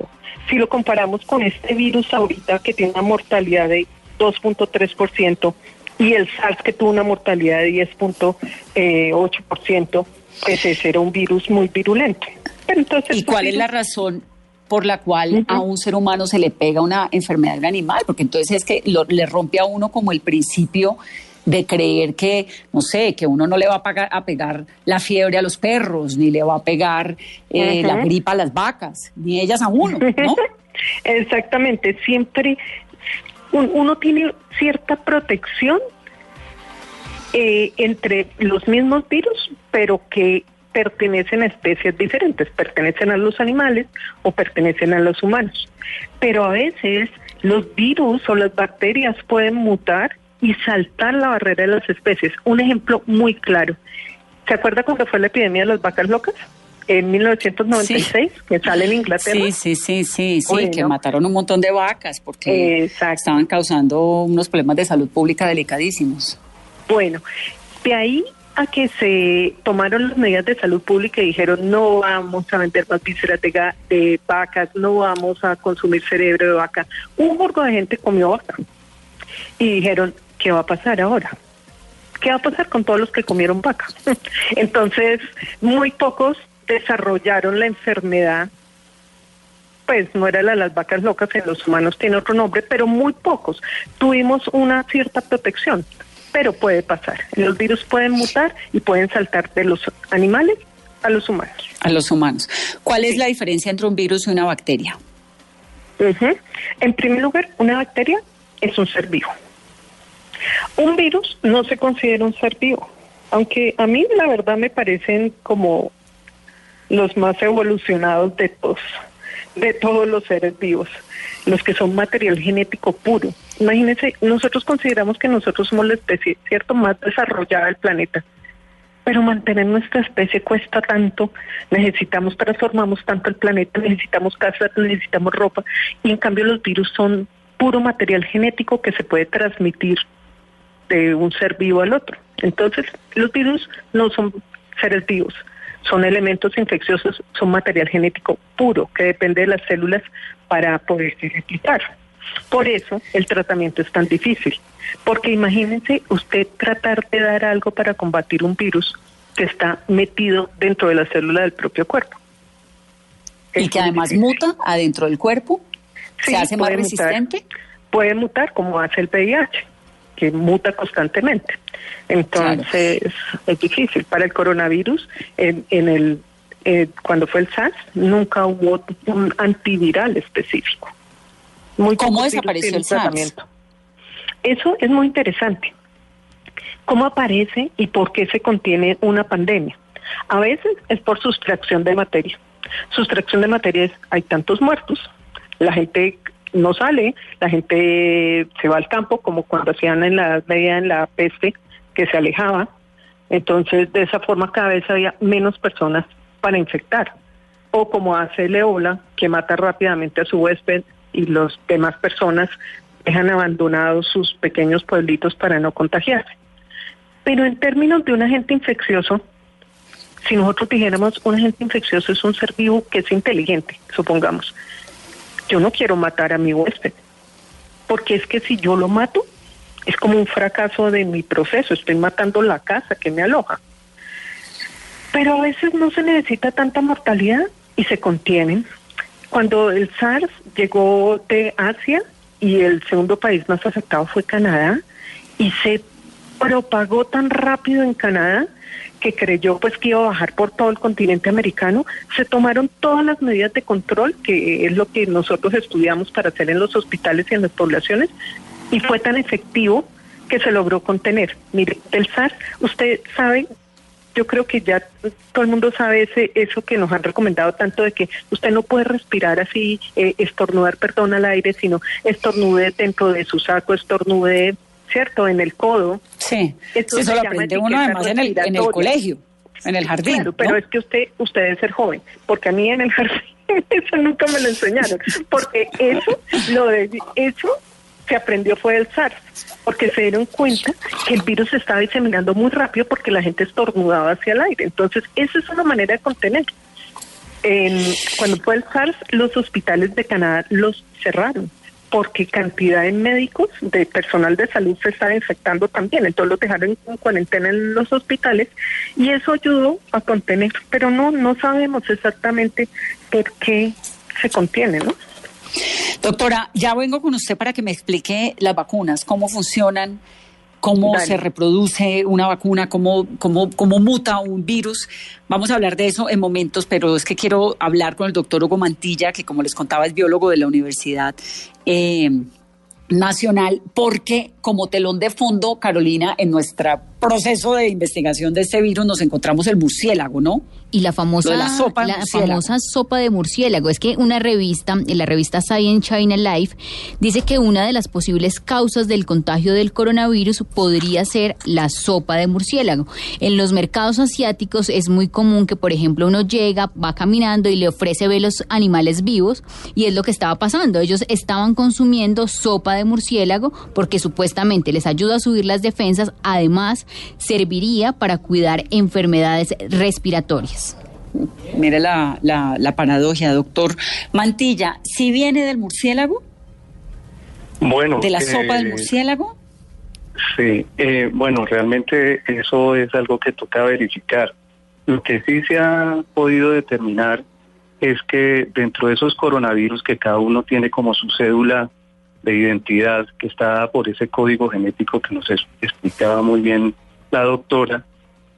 S5: Si lo comparamos con este virus ahorita que tiene una mortalidad de 2.3% y el SARS que tuvo una mortalidad de 10.8%, pues ese era un virus muy virulento.
S4: entonces, ¿Y cuál es la razón por la cual a un ser humano se le pega una enfermedad de animal, porque entonces es que le rompe a uno como el principio de creer que, no sé, que uno no le va a, pagar, a pegar la fiebre a los perros, ni le va a pegar eh, la gripa a las vacas, ni ellas a uno, ¿no?
S5: Exactamente, siempre uno tiene cierta protección eh, entre los mismos virus, pero que pertenecen a especies diferentes, pertenecen a los animales o pertenecen a los humanos. Pero a veces los virus o las bacterias pueden mutar y saltar la barrera de las especies. Un ejemplo muy claro. ¿Se acuerda cuando fue la epidemia de las vacas locas? En 1996, que sale en Inglaterra.
S4: Sí, sí, sí, sí, sí, que mataron un montón de vacas porque estaban causando unos problemas de salud pública delicadísimos.
S5: Bueno, de ahí a que se tomaron las medidas de salud pública y dijeron no vamos a vender más vísceras de, vacas, no vamos a consumir cerebro de vaca. Un burgo de gente comió vaca y dijeron, ¿qué va a pasar ahora? ¿Qué va a pasar con todos los que comieron vaca? Entonces, muy pocos desarrollaron la enfermedad pues no era la de las vacas locas, en los humanos tiene otro nombre, pero muy pocos. Tuvimos una cierta protección pero puede pasar. Los virus pueden mutar y pueden saltar de los animales a los humanos.
S4: A los humanos. ¿Cuál es la diferencia entre un virus y una bacteria?
S5: En primer lugar, una bacteria es un ser vivo. Un virus no se considera un ser vivo, aunque a mí la verdad me parecen como los más evolucionados de todos, de todos los seres vivos los que son material genético puro. Imagínense, nosotros consideramos que nosotros somos la especie, ¿cierto?, más desarrollada del planeta. Pero mantener nuestra especie cuesta tanto, necesitamos, transformamos tanto el planeta, necesitamos casas, necesitamos ropa, y en cambio los virus son puro material genético que se puede transmitir de un ser vivo al otro. Entonces, los virus no son seres vivos, son elementos infecciosos, son material genético puro que depende de las células para poderse replicar. Por eso el tratamiento es tan difícil, porque imagínense usted tratar de dar algo para combatir un virus que está metido dentro de la célula del propio cuerpo.
S4: y que además muta adentro del cuerpo, se hace más resistente.
S5: puede mutar como hace el VIH, que muta constantemente. Entonces es difícil. Para el coronavirus, en, el eh, cuando fue el SARS, nunca hubo un antiviral específico.
S4: Muy ¿Cómo desapareció el
S5: tratamiento. Eso es muy interesante. ¿Cómo aparece y por qué se contiene una pandemia? A veces es por sustracción de materia. Sustracción de materia es, hay tantos muertos, la gente no sale, la gente se va al campo, como cuando hacían en la media en la peste, que se alejaba. Entonces, de esa forma cada vez había menos personas para infectar. O como hace el ébola, que mata rápidamente a su huésped y las demás personas dejan abandonados sus pequeños pueblitos para no contagiarse. Pero en términos de un agente infeccioso, si nosotros dijéramos un agente infeccioso es un ser vivo que es inteligente, supongamos, yo no quiero matar a mi huésped, porque es que si yo lo mato, es como un fracaso de mi proceso, estoy matando la casa que me aloja. Pero a veces no se necesita tanta mortalidad y se contienen. Cuando el SARS llegó de Asia y el segundo país más afectado fue Canadá y se propagó tan rápido en Canadá que creyó pues que iba a bajar por todo el continente americano, se tomaron todas las medidas de control, que es lo que nosotros estudiamos para hacer en los hospitales y en las poblaciones, y fue tan efectivo que se logró contener. Mire, el SARS, usted sabe, yo creo que ya todo el mundo sabe ese, eso que nos han recomendado tanto de que usted no puede respirar así, eh, estornudar, perdón, al aire, sino estornude dentro de su saco, estornude ¿cierto? En el codo.
S4: Sí, eso lo aprende uno además en el, en el colegio, en el jardín. Claro,
S5: pero es que usted, usted debe ser joven, porque a mí en el jardín eso nunca me lo enseñaron, porque eso, lo de, eso se aprendió fue el SARS, porque se dieron cuenta que el virus se estaba diseminando muy rápido porque la gente estornudaba hacia el aire. Entonces, esa es una manera de contener. cuando fue el SARS, los hospitales de Canadá los cerraron porque cantidad de médicos, de personal de salud se estaba infectando también, entonces los dejaron en cuarentena en los hospitales y eso ayudó a contener, pero no, no sabemos exactamente por qué se contiene, ¿no?
S4: Doctora, ya vengo con usted para que me explique las vacunas, cómo funcionan, cómo se reproduce una vacuna, cómo, cómo, cómo muta un virus. Vamos a hablar de eso en momentos, pero es que quiero hablar con el doctor Hugo Mantilla, que como les contaba es biólogo de la Universidad eh, Nacional, porque como telón de fondo, Carolina, en nuestro proceso de investigación de este virus nos encontramos el murciélago, ¿no?
S2: y la famosa, la, sopa famosa sopa de murciélago. Es que una revista, en la revista Science China Life, dice que una de las posibles causas del contagio del coronavirus podría ser la sopa de murciélago. En los mercados asiáticos es muy común que, por ejemplo, uno llega, va caminando y le ofrece ver los animales vivos y es lo que estaba pasando. Ellos estaban consumiendo sopa de murciélago porque supuestamente les ayuda a subir las defensas, además serviría para cuidar enfermedades respiratorias.
S4: Mire la, la, paradoja, doctor Mantilla. ¿Si viene del murciélago?
S6: Bueno.
S4: ¿De la sopa del eh, murciélago?
S6: Sí, eh, bueno, realmente eso es algo que toca verificar. Lo que sí se ha podido determinar es que dentro de esos coronavirus que cada uno tiene como su cédula de identidad, que está por ese código genético que nos explicaba muy bien la doctora,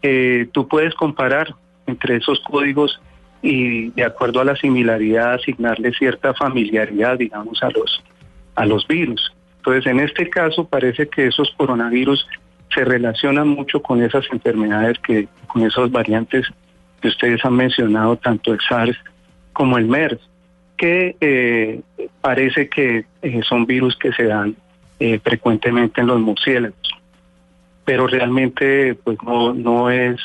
S6: eh, tú puedes comparar entre esos códigos y de acuerdo a la similaridad asignarle cierta familiaridad, digamos, a los, a los virus. Entonces, en este caso parece que esos coronavirus se relacionan mucho con esas enfermedades que, con esas variantes que ustedes han mencionado, tanto el SARS como el MERS, que eh, parece que eh, son virus que se dan frecuentemente en los murciélagos. Pero realmente, pues no, no es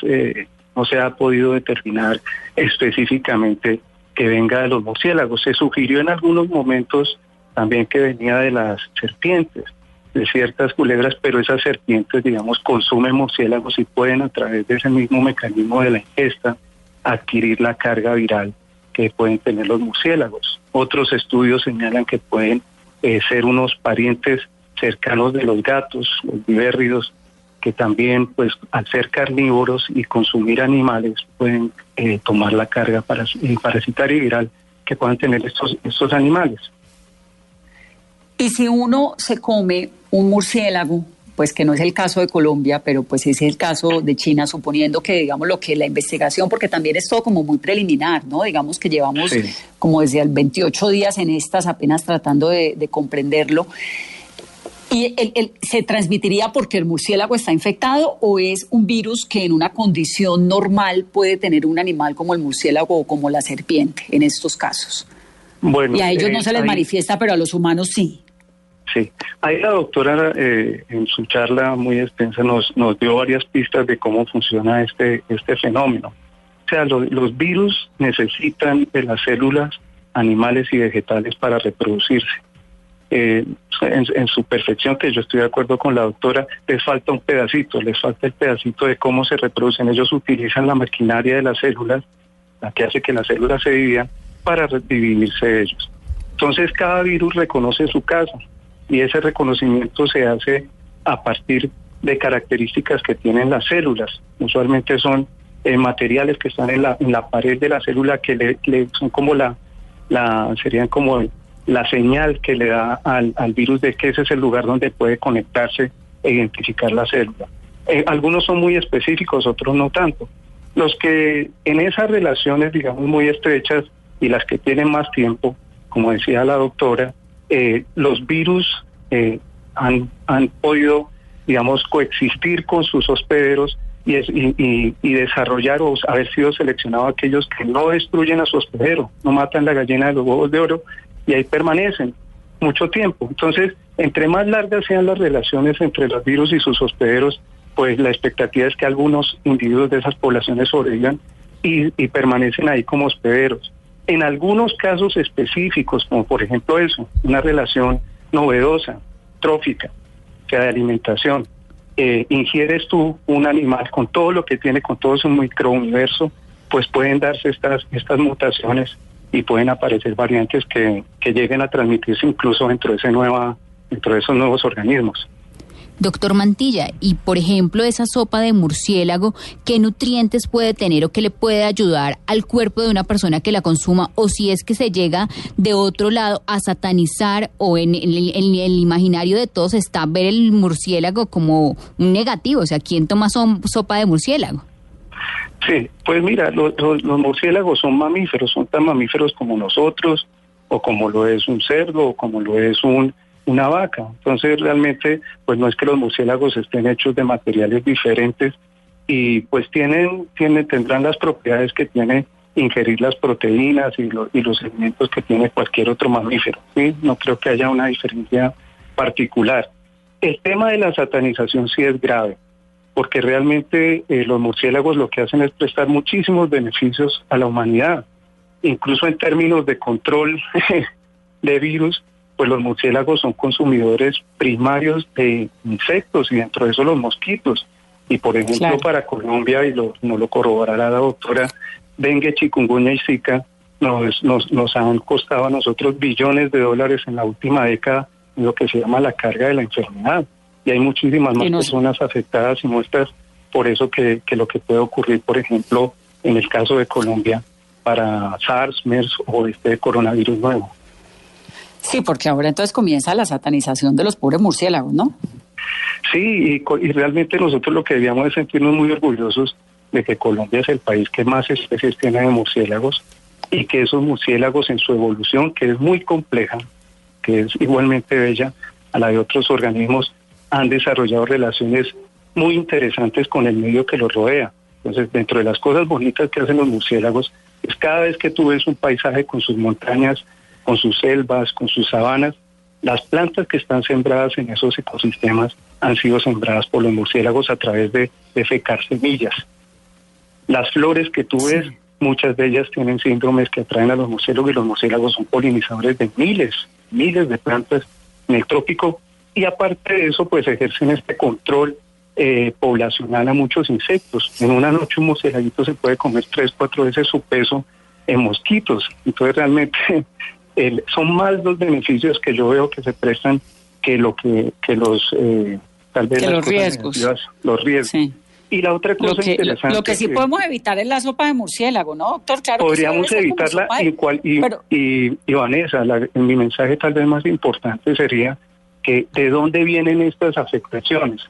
S6: no se ha podido determinar específicamente que venga de los murciélagos. Se sugirió en algunos momentos también que venía de las serpientes, de ciertas culebras, pero esas serpientes, digamos, consumen murciélagos y pueden a través de ese mismo mecanismo de la ingesta adquirir la carga viral que pueden tener los murciélagos. Otros estudios señalan que pueden eh, ser unos parientes cercanos de los gatos, los vivérridos, que también, pues, al ser carnívoros y consumir animales, pueden eh, tomar la carga para, eh, parasitaria y viral que puedan tener estos, estos animales.
S4: Y si uno se come un murciélago, pues que no es el caso de Colombia, pero pues es el caso de China, suponiendo que, digamos, lo que la investigación, porque también es todo como muy preliminar, ¿no? Digamos que llevamos como desde el 28 días en estas, apenas tratando de, de comprenderlo. ¿Y el, se transmitiría porque el murciélago está infectado o es un virus que en una condición normal puede tener un animal como el murciélago o como la serpiente en estos casos?
S6: Bueno,
S4: y a ellos no
S6: eh,
S4: se les manifiesta, pero a los humanos sí.
S6: Sí, ahí la doctora eh, en su charla muy extensa nos, nos dio varias pistas de cómo funciona este, este fenómeno. O sea, lo- los virus necesitan de las células animales y vegetales para reproducirse. Eh, en, su perfección, que yo estoy de acuerdo con la doctora, les falta un pedacito, les falta el pedacito de cómo se reproducen. Ellos utilizan la maquinaria de las células, la que hace que las células se dividan, para dividirse ellos. Entonces cada virus reconoce su casa y ese reconocimiento se hace a partir de características que tienen las células. Usualmente son eh, materiales que están en la, en la pared de la célula que le- son como la, la serían como la señal que le da al, al virus de que ese es el lugar donde puede conectarse e identificar la célula. Eh, algunos son muy específicos, otros no tanto. Los que en esas relaciones, digamos, muy estrechas y las que tienen más tiempo, como decía la doctora, eh, los virus eh, han, han podido, digamos, coexistir con sus hospederos y, y, y- y desarrollar o haber sido seleccionados aquellos que no destruyen a su hospedero, no matan la gallina de los huevos de oro y ahí permanecen mucho tiempo. Entonces, entre más largas sean las relaciones entre los virus y sus hospederos, pues la expectativa es que algunos individuos de esas poblaciones sobrevivan y, permanecen ahí como hospederos. En algunos casos específicos, como por ejemplo eso, una relación novedosa, trófica, o sea, de alimentación, eh, ingieres tú un animal con todo lo que tiene, con todo su microuniverso, pues pueden darse estas, estas mutaciones y pueden aparecer variantes que, que lleguen a transmitirse incluso dentro de, ese nueva, dentro de esos nuevos organismos.
S2: Doctor Mantilla, y por ejemplo, esa sopa de murciélago, ¿qué nutrientes puede tener o qué le puede ayudar al cuerpo de una persona que la consuma? O si es que se llega de otro lado a satanizar o en, el- imaginario de todos está ver el murciélago como un negativo, o sea, ¿quién toma som- sopa de murciélago?
S6: Sí, pues mira, lo- lo- los murciélagos son mamíferos, son tan mamíferos como nosotros, o como lo es un cerdo, o como lo es un, una vaca. Entonces realmente, pues no es que los murciélagos estén hechos de materiales diferentes y pues tienen, tienen tendrán las propiedades que tiene ingerir las proteínas y, lo- y los alimentos que tiene cualquier otro mamífero. ¿sí? No creo que haya una diferencia particular. El tema de la satanización sí es grave porque realmente eh, los murciélagos lo que hacen es prestar muchísimos beneficios a la humanidad, incluso en términos de control de virus, pues los murciélagos son consumidores primarios de insectos y dentro de eso los mosquitos. Y por ejemplo
S4: Claro.
S6: para Colombia, y lo, no lo corroborará la doctora, dengue, chikungunya y zika nos, nos, nos han costado a nosotros billones de dólares en la última década en lo que se llama la carga de la enfermedad. Y hay muchísimas más personas afectadas y muestras por eso que, que lo que puede ocurrir, por ejemplo, en el caso de Colombia, para SARS, MERS o este coronavirus nuevo.
S4: Sí, porque ahora entonces comienza la satanización de los pobres murciélagos, ¿no?
S6: Sí, y, y realmente nosotros lo que debíamos es sentirnos muy orgullosos de que Colombia es el país que más especies tiene de murciélagos y que esos murciélagos en su evolución, que es muy compleja, que es igualmente bella a la de otros organismos, han desarrollado relaciones muy interesantes con el medio que los rodea. Entonces, dentro de las cosas bonitas que hacen los murciélagos, es cada vez que tú ves un paisaje con sus montañas, con sus selvas, con sus sabanas, las plantas que están sembradas en esos ecosistemas han sido sembradas por los murciélagos a través de, de fecar semillas. Las flores que tú ves, muchas de ellas tienen síndromes que atraen a los murciélagos y los murciélagos son polinizadores de miles, miles de plantas en el trópico y aparte de eso pues ejercen este control eh, poblacional a muchos insectos. En una noche un murcielaguito se puede comer tres, cuatro veces su peso en mosquitos. Entonces realmente el, son más los beneficios que yo veo que se prestan que lo que, que los eh, tal vez
S4: Que los riesgos.
S6: los riesgos.
S4: Sí.
S6: Y la otra cosa
S4: Lo que, lo,
S6: interesante
S4: lo que sí podemos evitar es la sopa de murciélago, ¿no, doctor? Claro
S6: podríamos evitarla
S4: de-
S6: y, cual, y,
S4: pero-
S6: y, y Vanessa, la- mi mensaje tal vez más importante sería que de dónde vienen estas afectaciones.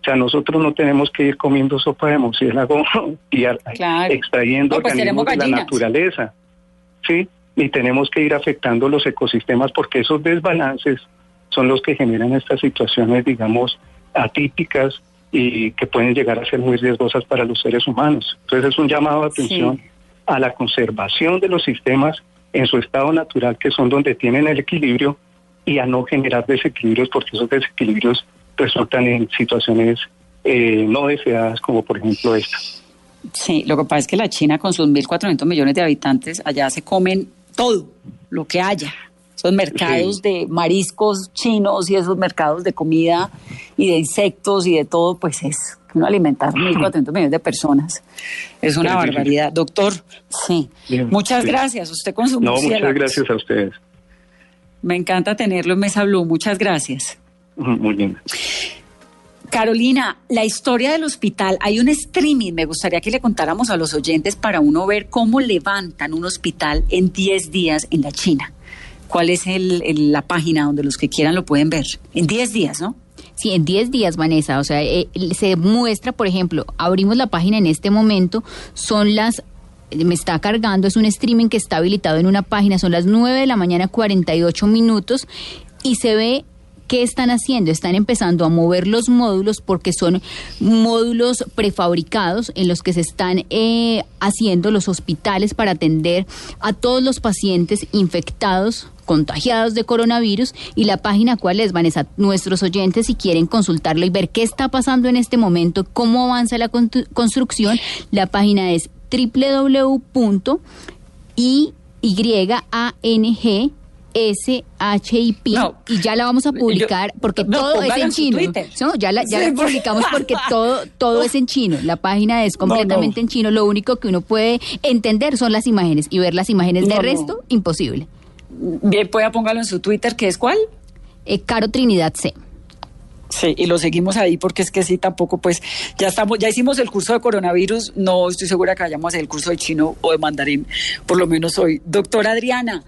S6: O sea, nosotros no tenemos que ir comiendo sopa de murciélago y
S4: Claro.
S6: extrayendo
S4: No, pues
S6: organismos de la naturaleza. Sí, y tenemos que ir afectando los ecosistemas porque esos desbalances son los que generan estas situaciones, digamos, atípicas y que pueden llegar a ser muy riesgosas para los seres humanos. Entonces es un llamado de atención
S4: Sí.
S6: a la conservación de los sistemas en su estado natural, que son donde tienen el equilibrio, y a no generar desequilibrios, porque esos desequilibrios resultan en situaciones eh, no deseadas, como por ejemplo esta.
S4: Sí, lo que pasa es que la China con sus 1.400 millones de habitantes, allá se comen todo lo que haya. Esos mercados de mariscos chinos y esos mercados de comida y de insectos y de todo, pues es uno alimentar 1.400 millones de personas. Es una
S6: Sí, sí, sí.
S4: barbaridad. Doctor, sí.
S6: Bien,
S4: muchas gracias. Usted con su
S6: No, muchas gracias a ustedes.
S4: Me encanta tenerlo en Mesa Blue. Muchas gracias.
S6: Muy bien.
S4: Carolina, la historia del hospital, hay un streaming, me gustaría que le contáramos a los oyentes para uno ver cómo levantan un hospital en 10 días en la China. ¿Cuál es el- el- la página donde los que quieran lo pueden ver? En 10 días, ¿no?
S2: Sí, en 10 días, Vanessa. O sea, eh, se muestra, por ejemplo, abrimos la página en este momento, son las me está cargando, es un streaming que está habilitado en una página, son las 9 de la mañana 48 minutos y se ve qué están haciendo, están empezando a mover los módulos porque son módulos prefabricados en los que se están eh, haciendo los hospitales para atender a todos los pacientes infectados contagiados de coronavirus y la página cuál es, Vanessa, nuestros oyentes si quieren consultarlo y ver qué está pasando en este momento, cómo avanza la constru- construcción, la página es www.yangship
S4: No.
S2: y ya la vamos a publicar porque
S4: no,
S2: todo es en chino. No, ya la, ya
S4: Sí,
S2: la
S4: por-
S2: publicamos porque todo, todo es en chino. La página es completamente en chino. Lo único que uno puede entender son las imágenes y ver las imágenes de resto, imposible.
S4: Bien, pueda póngalo en su Twitter, que es cuál?
S2: Eh, Caro Trinidad C.
S4: Sí, y lo seguimos ahí porque es que sí, tampoco, pues ya estamos, ya hicimos el curso de coronavirus, no estoy segura que vayamos a hacer el curso de chino o de mandarín, por lo menos hoy. Doctora Adriana,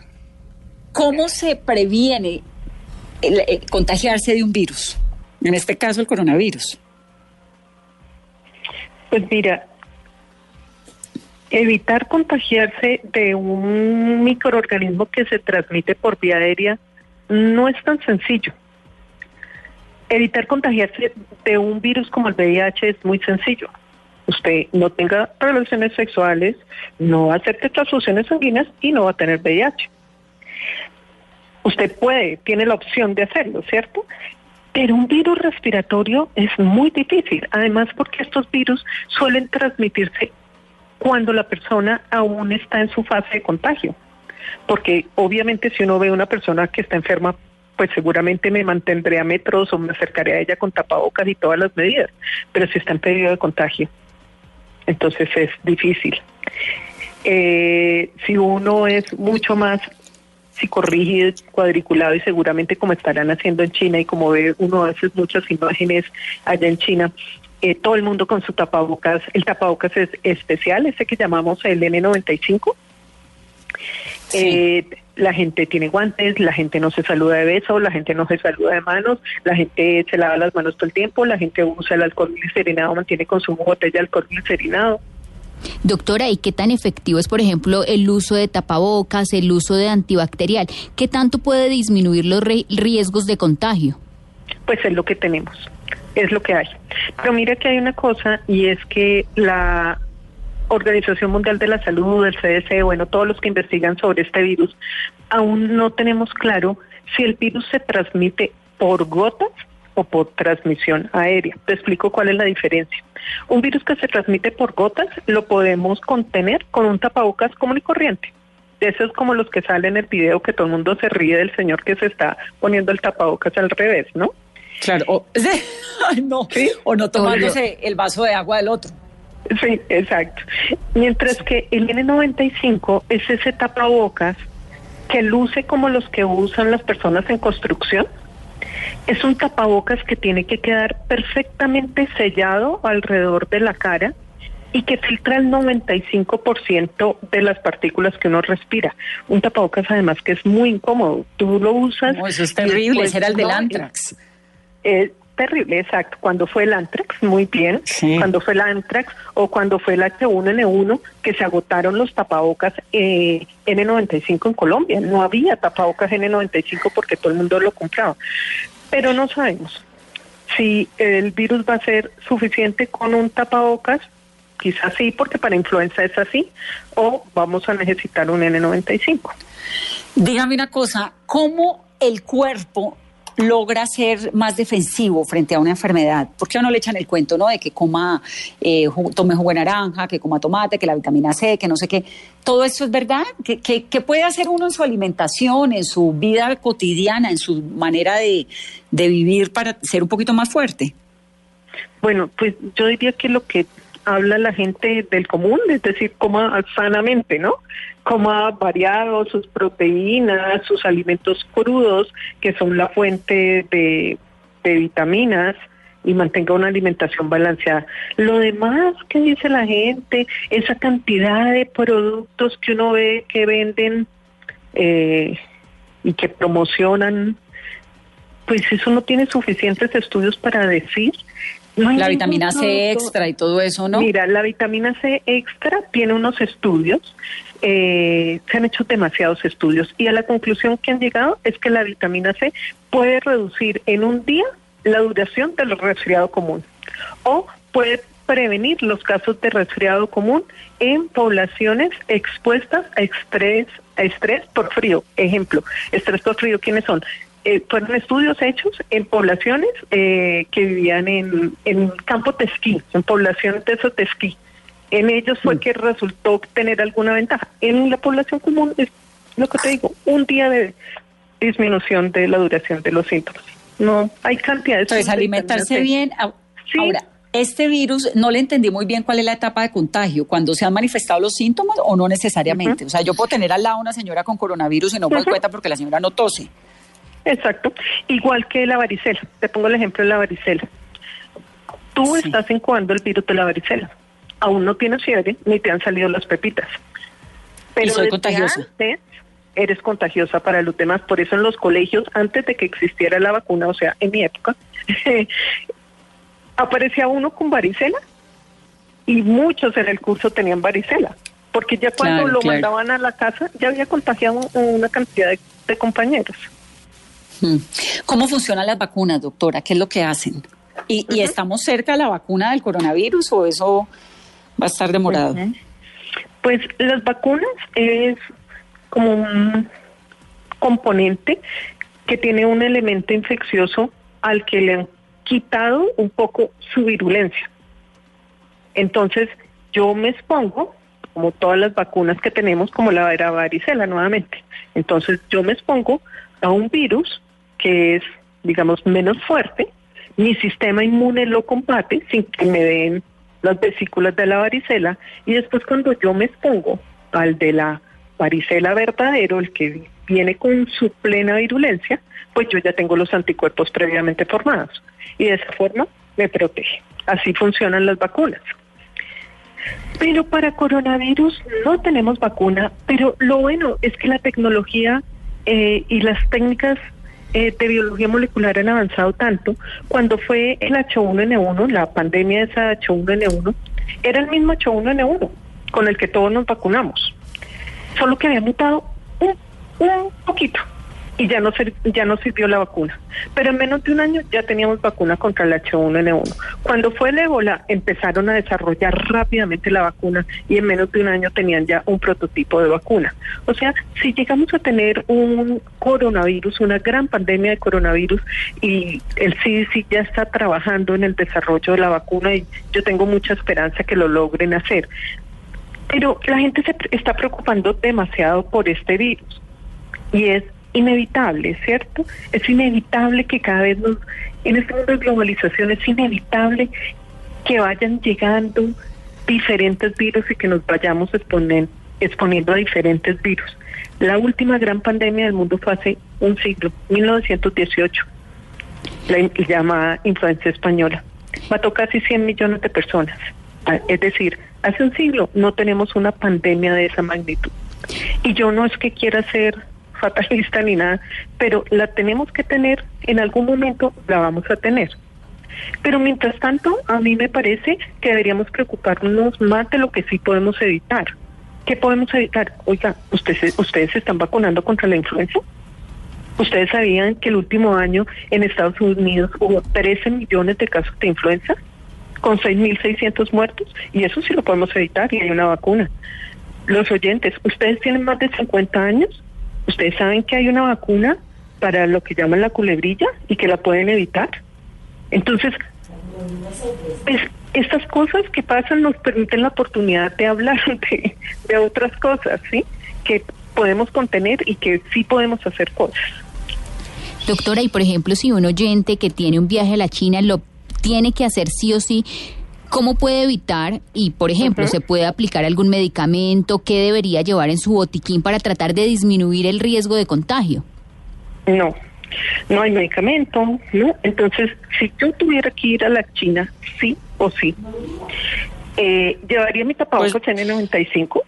S4: ¿cómo se previene el contagiarse de un virus? En este caso, el coronavirus.
S5: Pues mira, evitar contagiarse de un microorganismo que se transmite por vía aérea no es tan sencillo. Evitar contagiarse de un virus como el VIH es muy sencillo. Usted no tenga relaciones sexuales, no acepte transfusiones sanguíneas y no va a tener VIH. Usted puede, tiene la opción de hacerlo, ¿cierto? Pero un virus respiratorio es muy difícil, además porque estos virus suelen transmitirse cuando la persona aún está en su fase de contagio. Porque obviamente si uno ve a una persona que está enferma, pues seguramente me mantendré a metros o me acercaré a ella con tapabocas y todas las medidas. Pero si está en periodo de contagio, entonces es difícil. Eh, si uno es mucho más psicorrígido, cuadriculado y seguramente como estarán haciendo en China y como ve uno a veces muchas imágenes allá en China, eh, todo el mundo con su tapabocas, el tapabocas es especial, ese que llamamos el N95. Eh, la gente tiene guantes, la gente no se saluda de beso, la gente no se saluda de manos, la gente se lava las manos todo el tiempo, la gente usa el alcohol glicerinado, mantiene consumo de botella de alcohol glicerinado.
S2: Doctora, ¿y qué tan efectivo es, por ejemplo, el uso de tapabocas, el uso de antibacterial? ¿Qué tanto puede disminuir los riesgos de contagio?
S5: pues es lo que tenemos, es lo que hay. Pero mira que hay una cosa y es que la Organización Mundial de la Salud, el CDC, bueno, todos los que investigan sobre este virus, aún no tenemos claro si el virus se transmite por gotas o por transmisión aérea. Te explico cuál es la diferencia. Un virus que se transmite por gotas lo podemos contener con un tapabocas común y corriente. Eso es como los que salen en el video que todo el mundo se ríe del señor que se está poniendo el tapabocas al revés, ¿no?
S4: Claro, o, no, o no tomándose el vaso de agua del otro.
S5: Sí, exacto. Mientras que el N95 es ese tapabocas que luce como los que usan las personas en construcción. Es un tapabocas que tiene que quedar perfectamente sellado alrededor de la cara y que filtra el 95% de las partículas que uno respira. Un tapabocas además que es muy incómodo. Tú lo usas.
S4: eso es terrible, ese era el del Antrax.
S5: Es, terrible, exacto. Cuando fue el Antrax, muy bien. Cuando fue el Antrax o cuando fue el H1N1, que se agotaron los tapabocas eh, N95 en Colombia. No había tapabocas N95 porque todo el mundo lo compraba. Pero no sabemos si el virus va a ser suficiente con un tapabocas quizás sí, porque para influenza es así, o vamos a necesitar un N95.
S4: Dígame una cosa, ¿cómo el cuerpo logra ser más defensivo frente a una enfermedad? ¿Por qué no le echan el cuento, no? De que coma, eh, tome jugo de naranja, que coma tomate, que la vitamina C, que no sé qué. ¿Todo eso es verdad? ¿Qué, qué, puede hacer uno en su alimentación, en su vida cotidiana, en su manera de, de vivir para ser un poquito más fuerte?
S5: Bueno, pues yo diría que lo que habla la gente del común, es decir, coma sanamente, ¿no? Coma variado sus proteínas, sus alimentos crudos, que son la fuente de, vitaminas, y mantenga una alimentación balanceada. Lo demás que dice la gente, esa cantidad de productos que uno ve que venden eh, y que promocionan, pues eso no tiene suficientes estudios para decir
S4: la vitamina C extra y todo eso, ¿no?
S5: Mira, la vitamina C extra tiene unos estudios, eh, se han hecho demasiados estudios y a la conclusión que han llegado es que la vitamina C puede reducir en un día la duración del resfriado común o puede prevenir los casos de resfriado común en poblaciones expuestas a estrés, a estrés por frío. Ejemplo, estrés por frío, ¿quiénes son? Eh, fueron estudios hechos en poblaciones eh, que vivían en, en campo de esquí, en poblaciones de esos de esquí. En ellos fue mm. que resultó tener alguna ventaja. En la población común es lo que te digo, un día de disminución de la duración de los síntomas. No, hay cantidades.
S4: Entonces, alimentarse bien. Ahora, este virus, no le entendí muy bien cuál es la etapa de contagio, cuando se han manifestado los síntomas o no necesariamente. O sea, yo puedo tener al lado una señora con coronavirus y no me cuenta porque la señora no tose.
S5: Exacto. Igual que la varicela. Te pongo el ejemplo de la varicela. Tú estás incubando el virus de la varicela. Aún no tienes fiebre ni te han salido las pepitas. Pero
S4: soy contagiosa.
S5: eres contagiosa para los demás. Por eso en los colegios, antes de que existiera la vacuna, o sea, en mi época, aparecía uno con varicela y muchos en el curso tenían varicela. Porque ya cuando lo mandaban a la casa, ya había contagiado una cantidad de compañeros.
S4: ¿Cómo funcionan las vacunas, doctora? ¿Qué es lo que hacen? ¿Y, estamos cerca de la vacuna del coronavirus o eso va a estar demorado?
S5: Pues las vacunas es como un componente que tiene un elemento infeccioso al que le han quitado un poco su virulencia. Entonces, yo me expongo, como todas las vacunas que tenemos, como la varicela nuevamente. Entonces, yo me expongo a un virus que es, digamos, menos fuerte, mi sistema inmune lo combate sin que me den las vesículas de la varicela y después cuando yo me expongo al de la varicela verdadero, el que viene con su plena virulencia, pues yo ya tengo los anticuerpos previamente formados y de esa forma me protege. Así funcionan las vacunas. Pero para coronavirus no tenemos vacuna, pero lo bueno es que la tecnología eh, y las técnicas eh, de biología molecular han avanzado tanto, cuando fue el H1N1, la pandemia de esa H1N1, era el mismo H1N1 con el que todos nos vacunamos, solo que había mutado un, un poquito y ya no, ya no sirvió la vacuna. Pero en menos de un año ya teníamos vacuna contra el H1N1. Cuando fue el ébola, empezaron a desarrollar rápidamente la vacuna y en menos de un año tenían ya un prototipo de vacuna. O sea, si llegamos a tener un coronavirus, una gran pandemia de coronavirus y el CDC ya está trabajando en el desarrollo de la vacuna y yo tengo mucha esperanza que lo logren hacer. Pero la gente se está preocupando demasiado por este virus y es inevitable, ¿cierto? Es inevitable que cada vez nos En este mundo de globalización es inevitable que vayan llegando diferentes virus y que nos vayamos exponiendo a diferentes virus. La última gran pandemia del mundo fue hace un siglo, 1918, la llamada influencia española. Mató casi 100 millones de personas. Ah, es decir, hace un siglo no tenemos una pandemia de esa magnitud. Y yo no es que quiera ser fatalista ni nada, pero la tenemos que tener, en algún momento la vamos a tener. Pero mientras tanto, a mí me parece que deberíamos preocuparnos más de lo que sí podemos evitar. ¿Qué podemos evitar? Oiga, ¿ustedes, ¿ustedes se están vacunando contra la influenza? ¿Ustedes sabían que el último año en Estados Unidos hubo 13 millones de casos de influenza con 6.600 muertos? Y eso sí lo podemos evitar y hay una vacuna. Los oyentes, ¿ustedes tienen más de 50 años? ¿Ustedes saben que hay una vacuna para lo que llaman la culebrilla y que la pueden evitar? Entonces, pues, estas cosas que pasan nos permiten la oportunidad de hablar de, de otras cosas, ¿sí? Que podemos contener y que sí podemos hacer cosas.
S2: Doctora, y por ejemplo, si un oyente que tiene un viaje a la China lo tiene que hacer sí o sí, ¿cómo puede evitar y, por ejemplo, se puede aplicar algún medicamento? ¿Qué debería llevar en su botiquín para tratar de disminuir el riesgo de contagio?
S5: No, no hay medicamento, ¿no? Entonces, si yo tuviera que ir a la China, sí o sí, eh, ¿llevaría mi tapabocas pues, N95?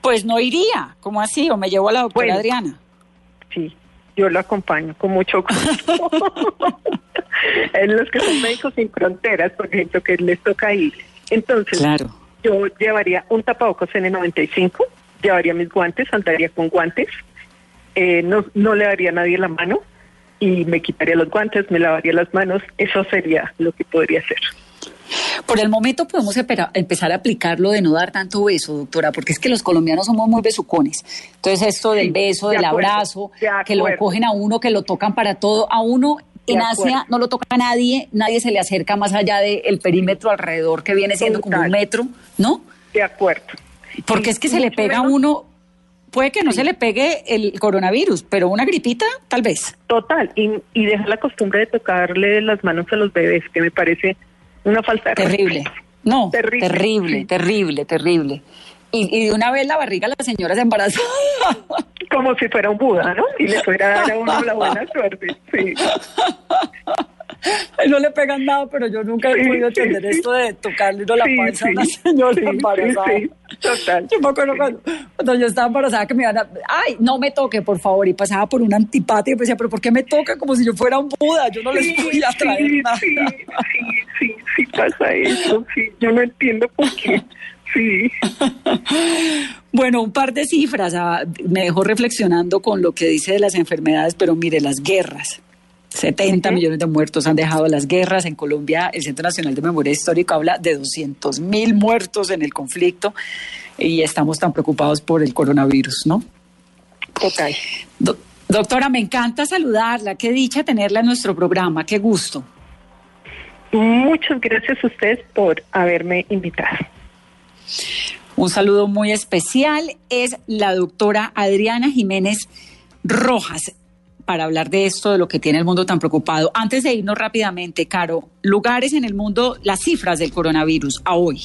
S4: Pues no iría, ¿cómo así? ¿O me llevo a la doctora Adriana?
S5: Sí, yo lo acompaño con mucho gusto. en los que son médicos sin fronteras, por ejemplo, que les toca ir. Entonces, claro. yo llevaría un tapabocas N95, llevaría mis guantes, andaría con guantes, eh, no, no le daría a nadie la mano y me quitaría los guantes, me lavaría las manos, eso sería lo que podría hacer.
S4: Por el momento podemos empezar a aplicarlo de no dar tanto beso, doctora, porque es que los colombianos somos muy besucones. Entonces esto del beso, del abrazo, que lo cogen a uno, que lo tocan para todo, a uno en Asia no lo toca a nadie, nadie se le acerca más allá del perímetro alrededor que viene siendo como un metro, ¿no?
S5: De acuerdo.
S4: Porque es que se le pega a uno, puede que no se le pegue el coronavirus, pero una gripita tal vez.
S5: Total, y, y deja la costumbre de tocarle las manos a los bebés, que me parece una falta de
S4: Terrible. No, terrible, terrible, terrible, Y, de una vez la barriga la señora se embarazó.
S5: Como si fuera un Buda, ¿no? Y le fuera a dar a uno la buena suerte, sí.
S4: No le pegan nada, pero yo nunca he podido entender esto de tocarle la panza a una señora embarazada.
S5: total.
S4: Yo me acuerdo cuando, yo estaba embarazada que me iban a, ay, no me toque, por favor, y pasaba por un antipatio y decía, pero ¿por qué me toca como si yo fuera un Buda? Yo no les voy a traer nada.
S5: Sí, sí, sí, pasa eso, sí, yo no entiendo por qué. Sí.
S4: Bueno, un par de cifras ah, me dejó reflexionando con lo que dice de las enfermedades, pero mire, las guerras. 70 millones de muertos han dejado las guerras. En Colombia, el Centro Nacional de Memoria Histórica habla de 200 mil muertos en el conflicto y estamos tan preocupados por el coronavirus, ¿no?
S5: Ok.
S4: doctora, me encanta saludarla. Qué dicha tenerla en nuestro programa. Qué gusto.
S5: Muchas gracias a ustedes por haberme invitado.
S4: Un saludo muy especial es la doctora Adriana Jiménez Rojas para hablar de esto, de lo que tiene el mundo tan preocupado. Antes de irnos rápidamente, Caro, lugares en el mundo, las cifras del coronavirus a hoy.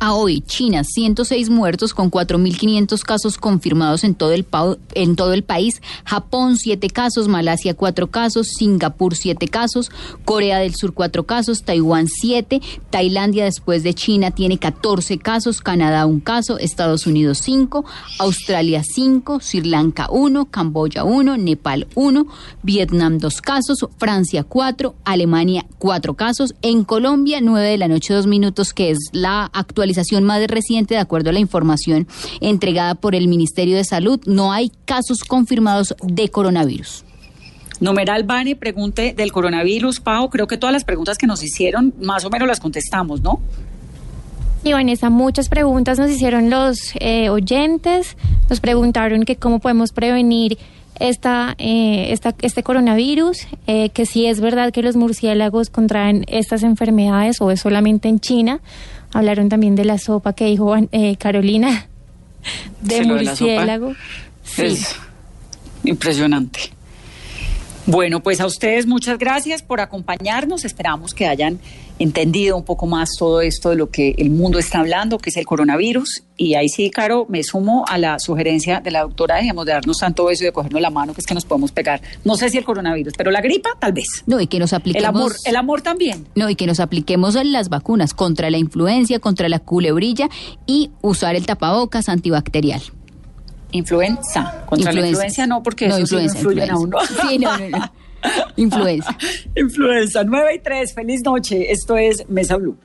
S2: A hoy, China, 106 muertos con 4.500 casos confirmados en todo, el en todo el país. Japón, 7 casos. Malasia, 4 casos. Singapur, 7 casos. Corea del Sur, 4 casos. Taiwán, 7. Tailandia, después de China, tiene 14 casos. Canadá, 1 caso. Estados Unidos, 5. Australia, 5. Sri Lanka, 1. Camboya, 1. Nepal, 1. Vietnam, 2 casos. Francia, 4. Alemania, 4 casos. En Colombia, 9 de la noche, 2 minutos, que es la actual actualización más reciente, de acuerdo a la información entregada por el Ministerio de Salud, no hay casos confirmados de coronavirus.
S4: Numeral Bani, pregunte del coronavirus. Pau, creo que todas las preguntas que nos hicieron, más o menos las contestamos, ¿no?
S7: Y Vanessa, muchas preguntas nos hicieron los eh, oyentes. Nos preguntaron que cómo podemos prevenir esta, eh, esta, este coronavirus, eh, que si es verdad que los murciélagos contraen estas enfermedades o es solamente en China. Hablaron también de la sopa que dijo eh, Carolina de murciélago.
S4: Es impresionante. Bueno, pues a ustedes muchas gracias por acompañarnos. Esperamos que hayan entendido un poco más todo esto de lo que el mundo está hablando, que es el coronavirus. Y ahí sí, Caro, me sumo a la sugerencia de la doctora, digamos, de darnos tanto beso y de cogernos la mano, que es que nos podemos pegar. No sé si el coronavirus, pero la gripa, tal vez.
S2: No, y que nos apliquemos...
S4: El amor, el amor también.
S2: No, y que nos apliquemos las vacunas contra la influencia, contra la culebrilla y usar el tapabocas antibacterial.
S4: Influenza. Contra la influencia no, porque
S2: no,
S4: eso
S2: influenza,
S4: sí influye a uno.
S2: Sí, no, no, no. Influenza.
S4: Influenza. 9 y 3. Feliz noche. Esto es Mesa Blue.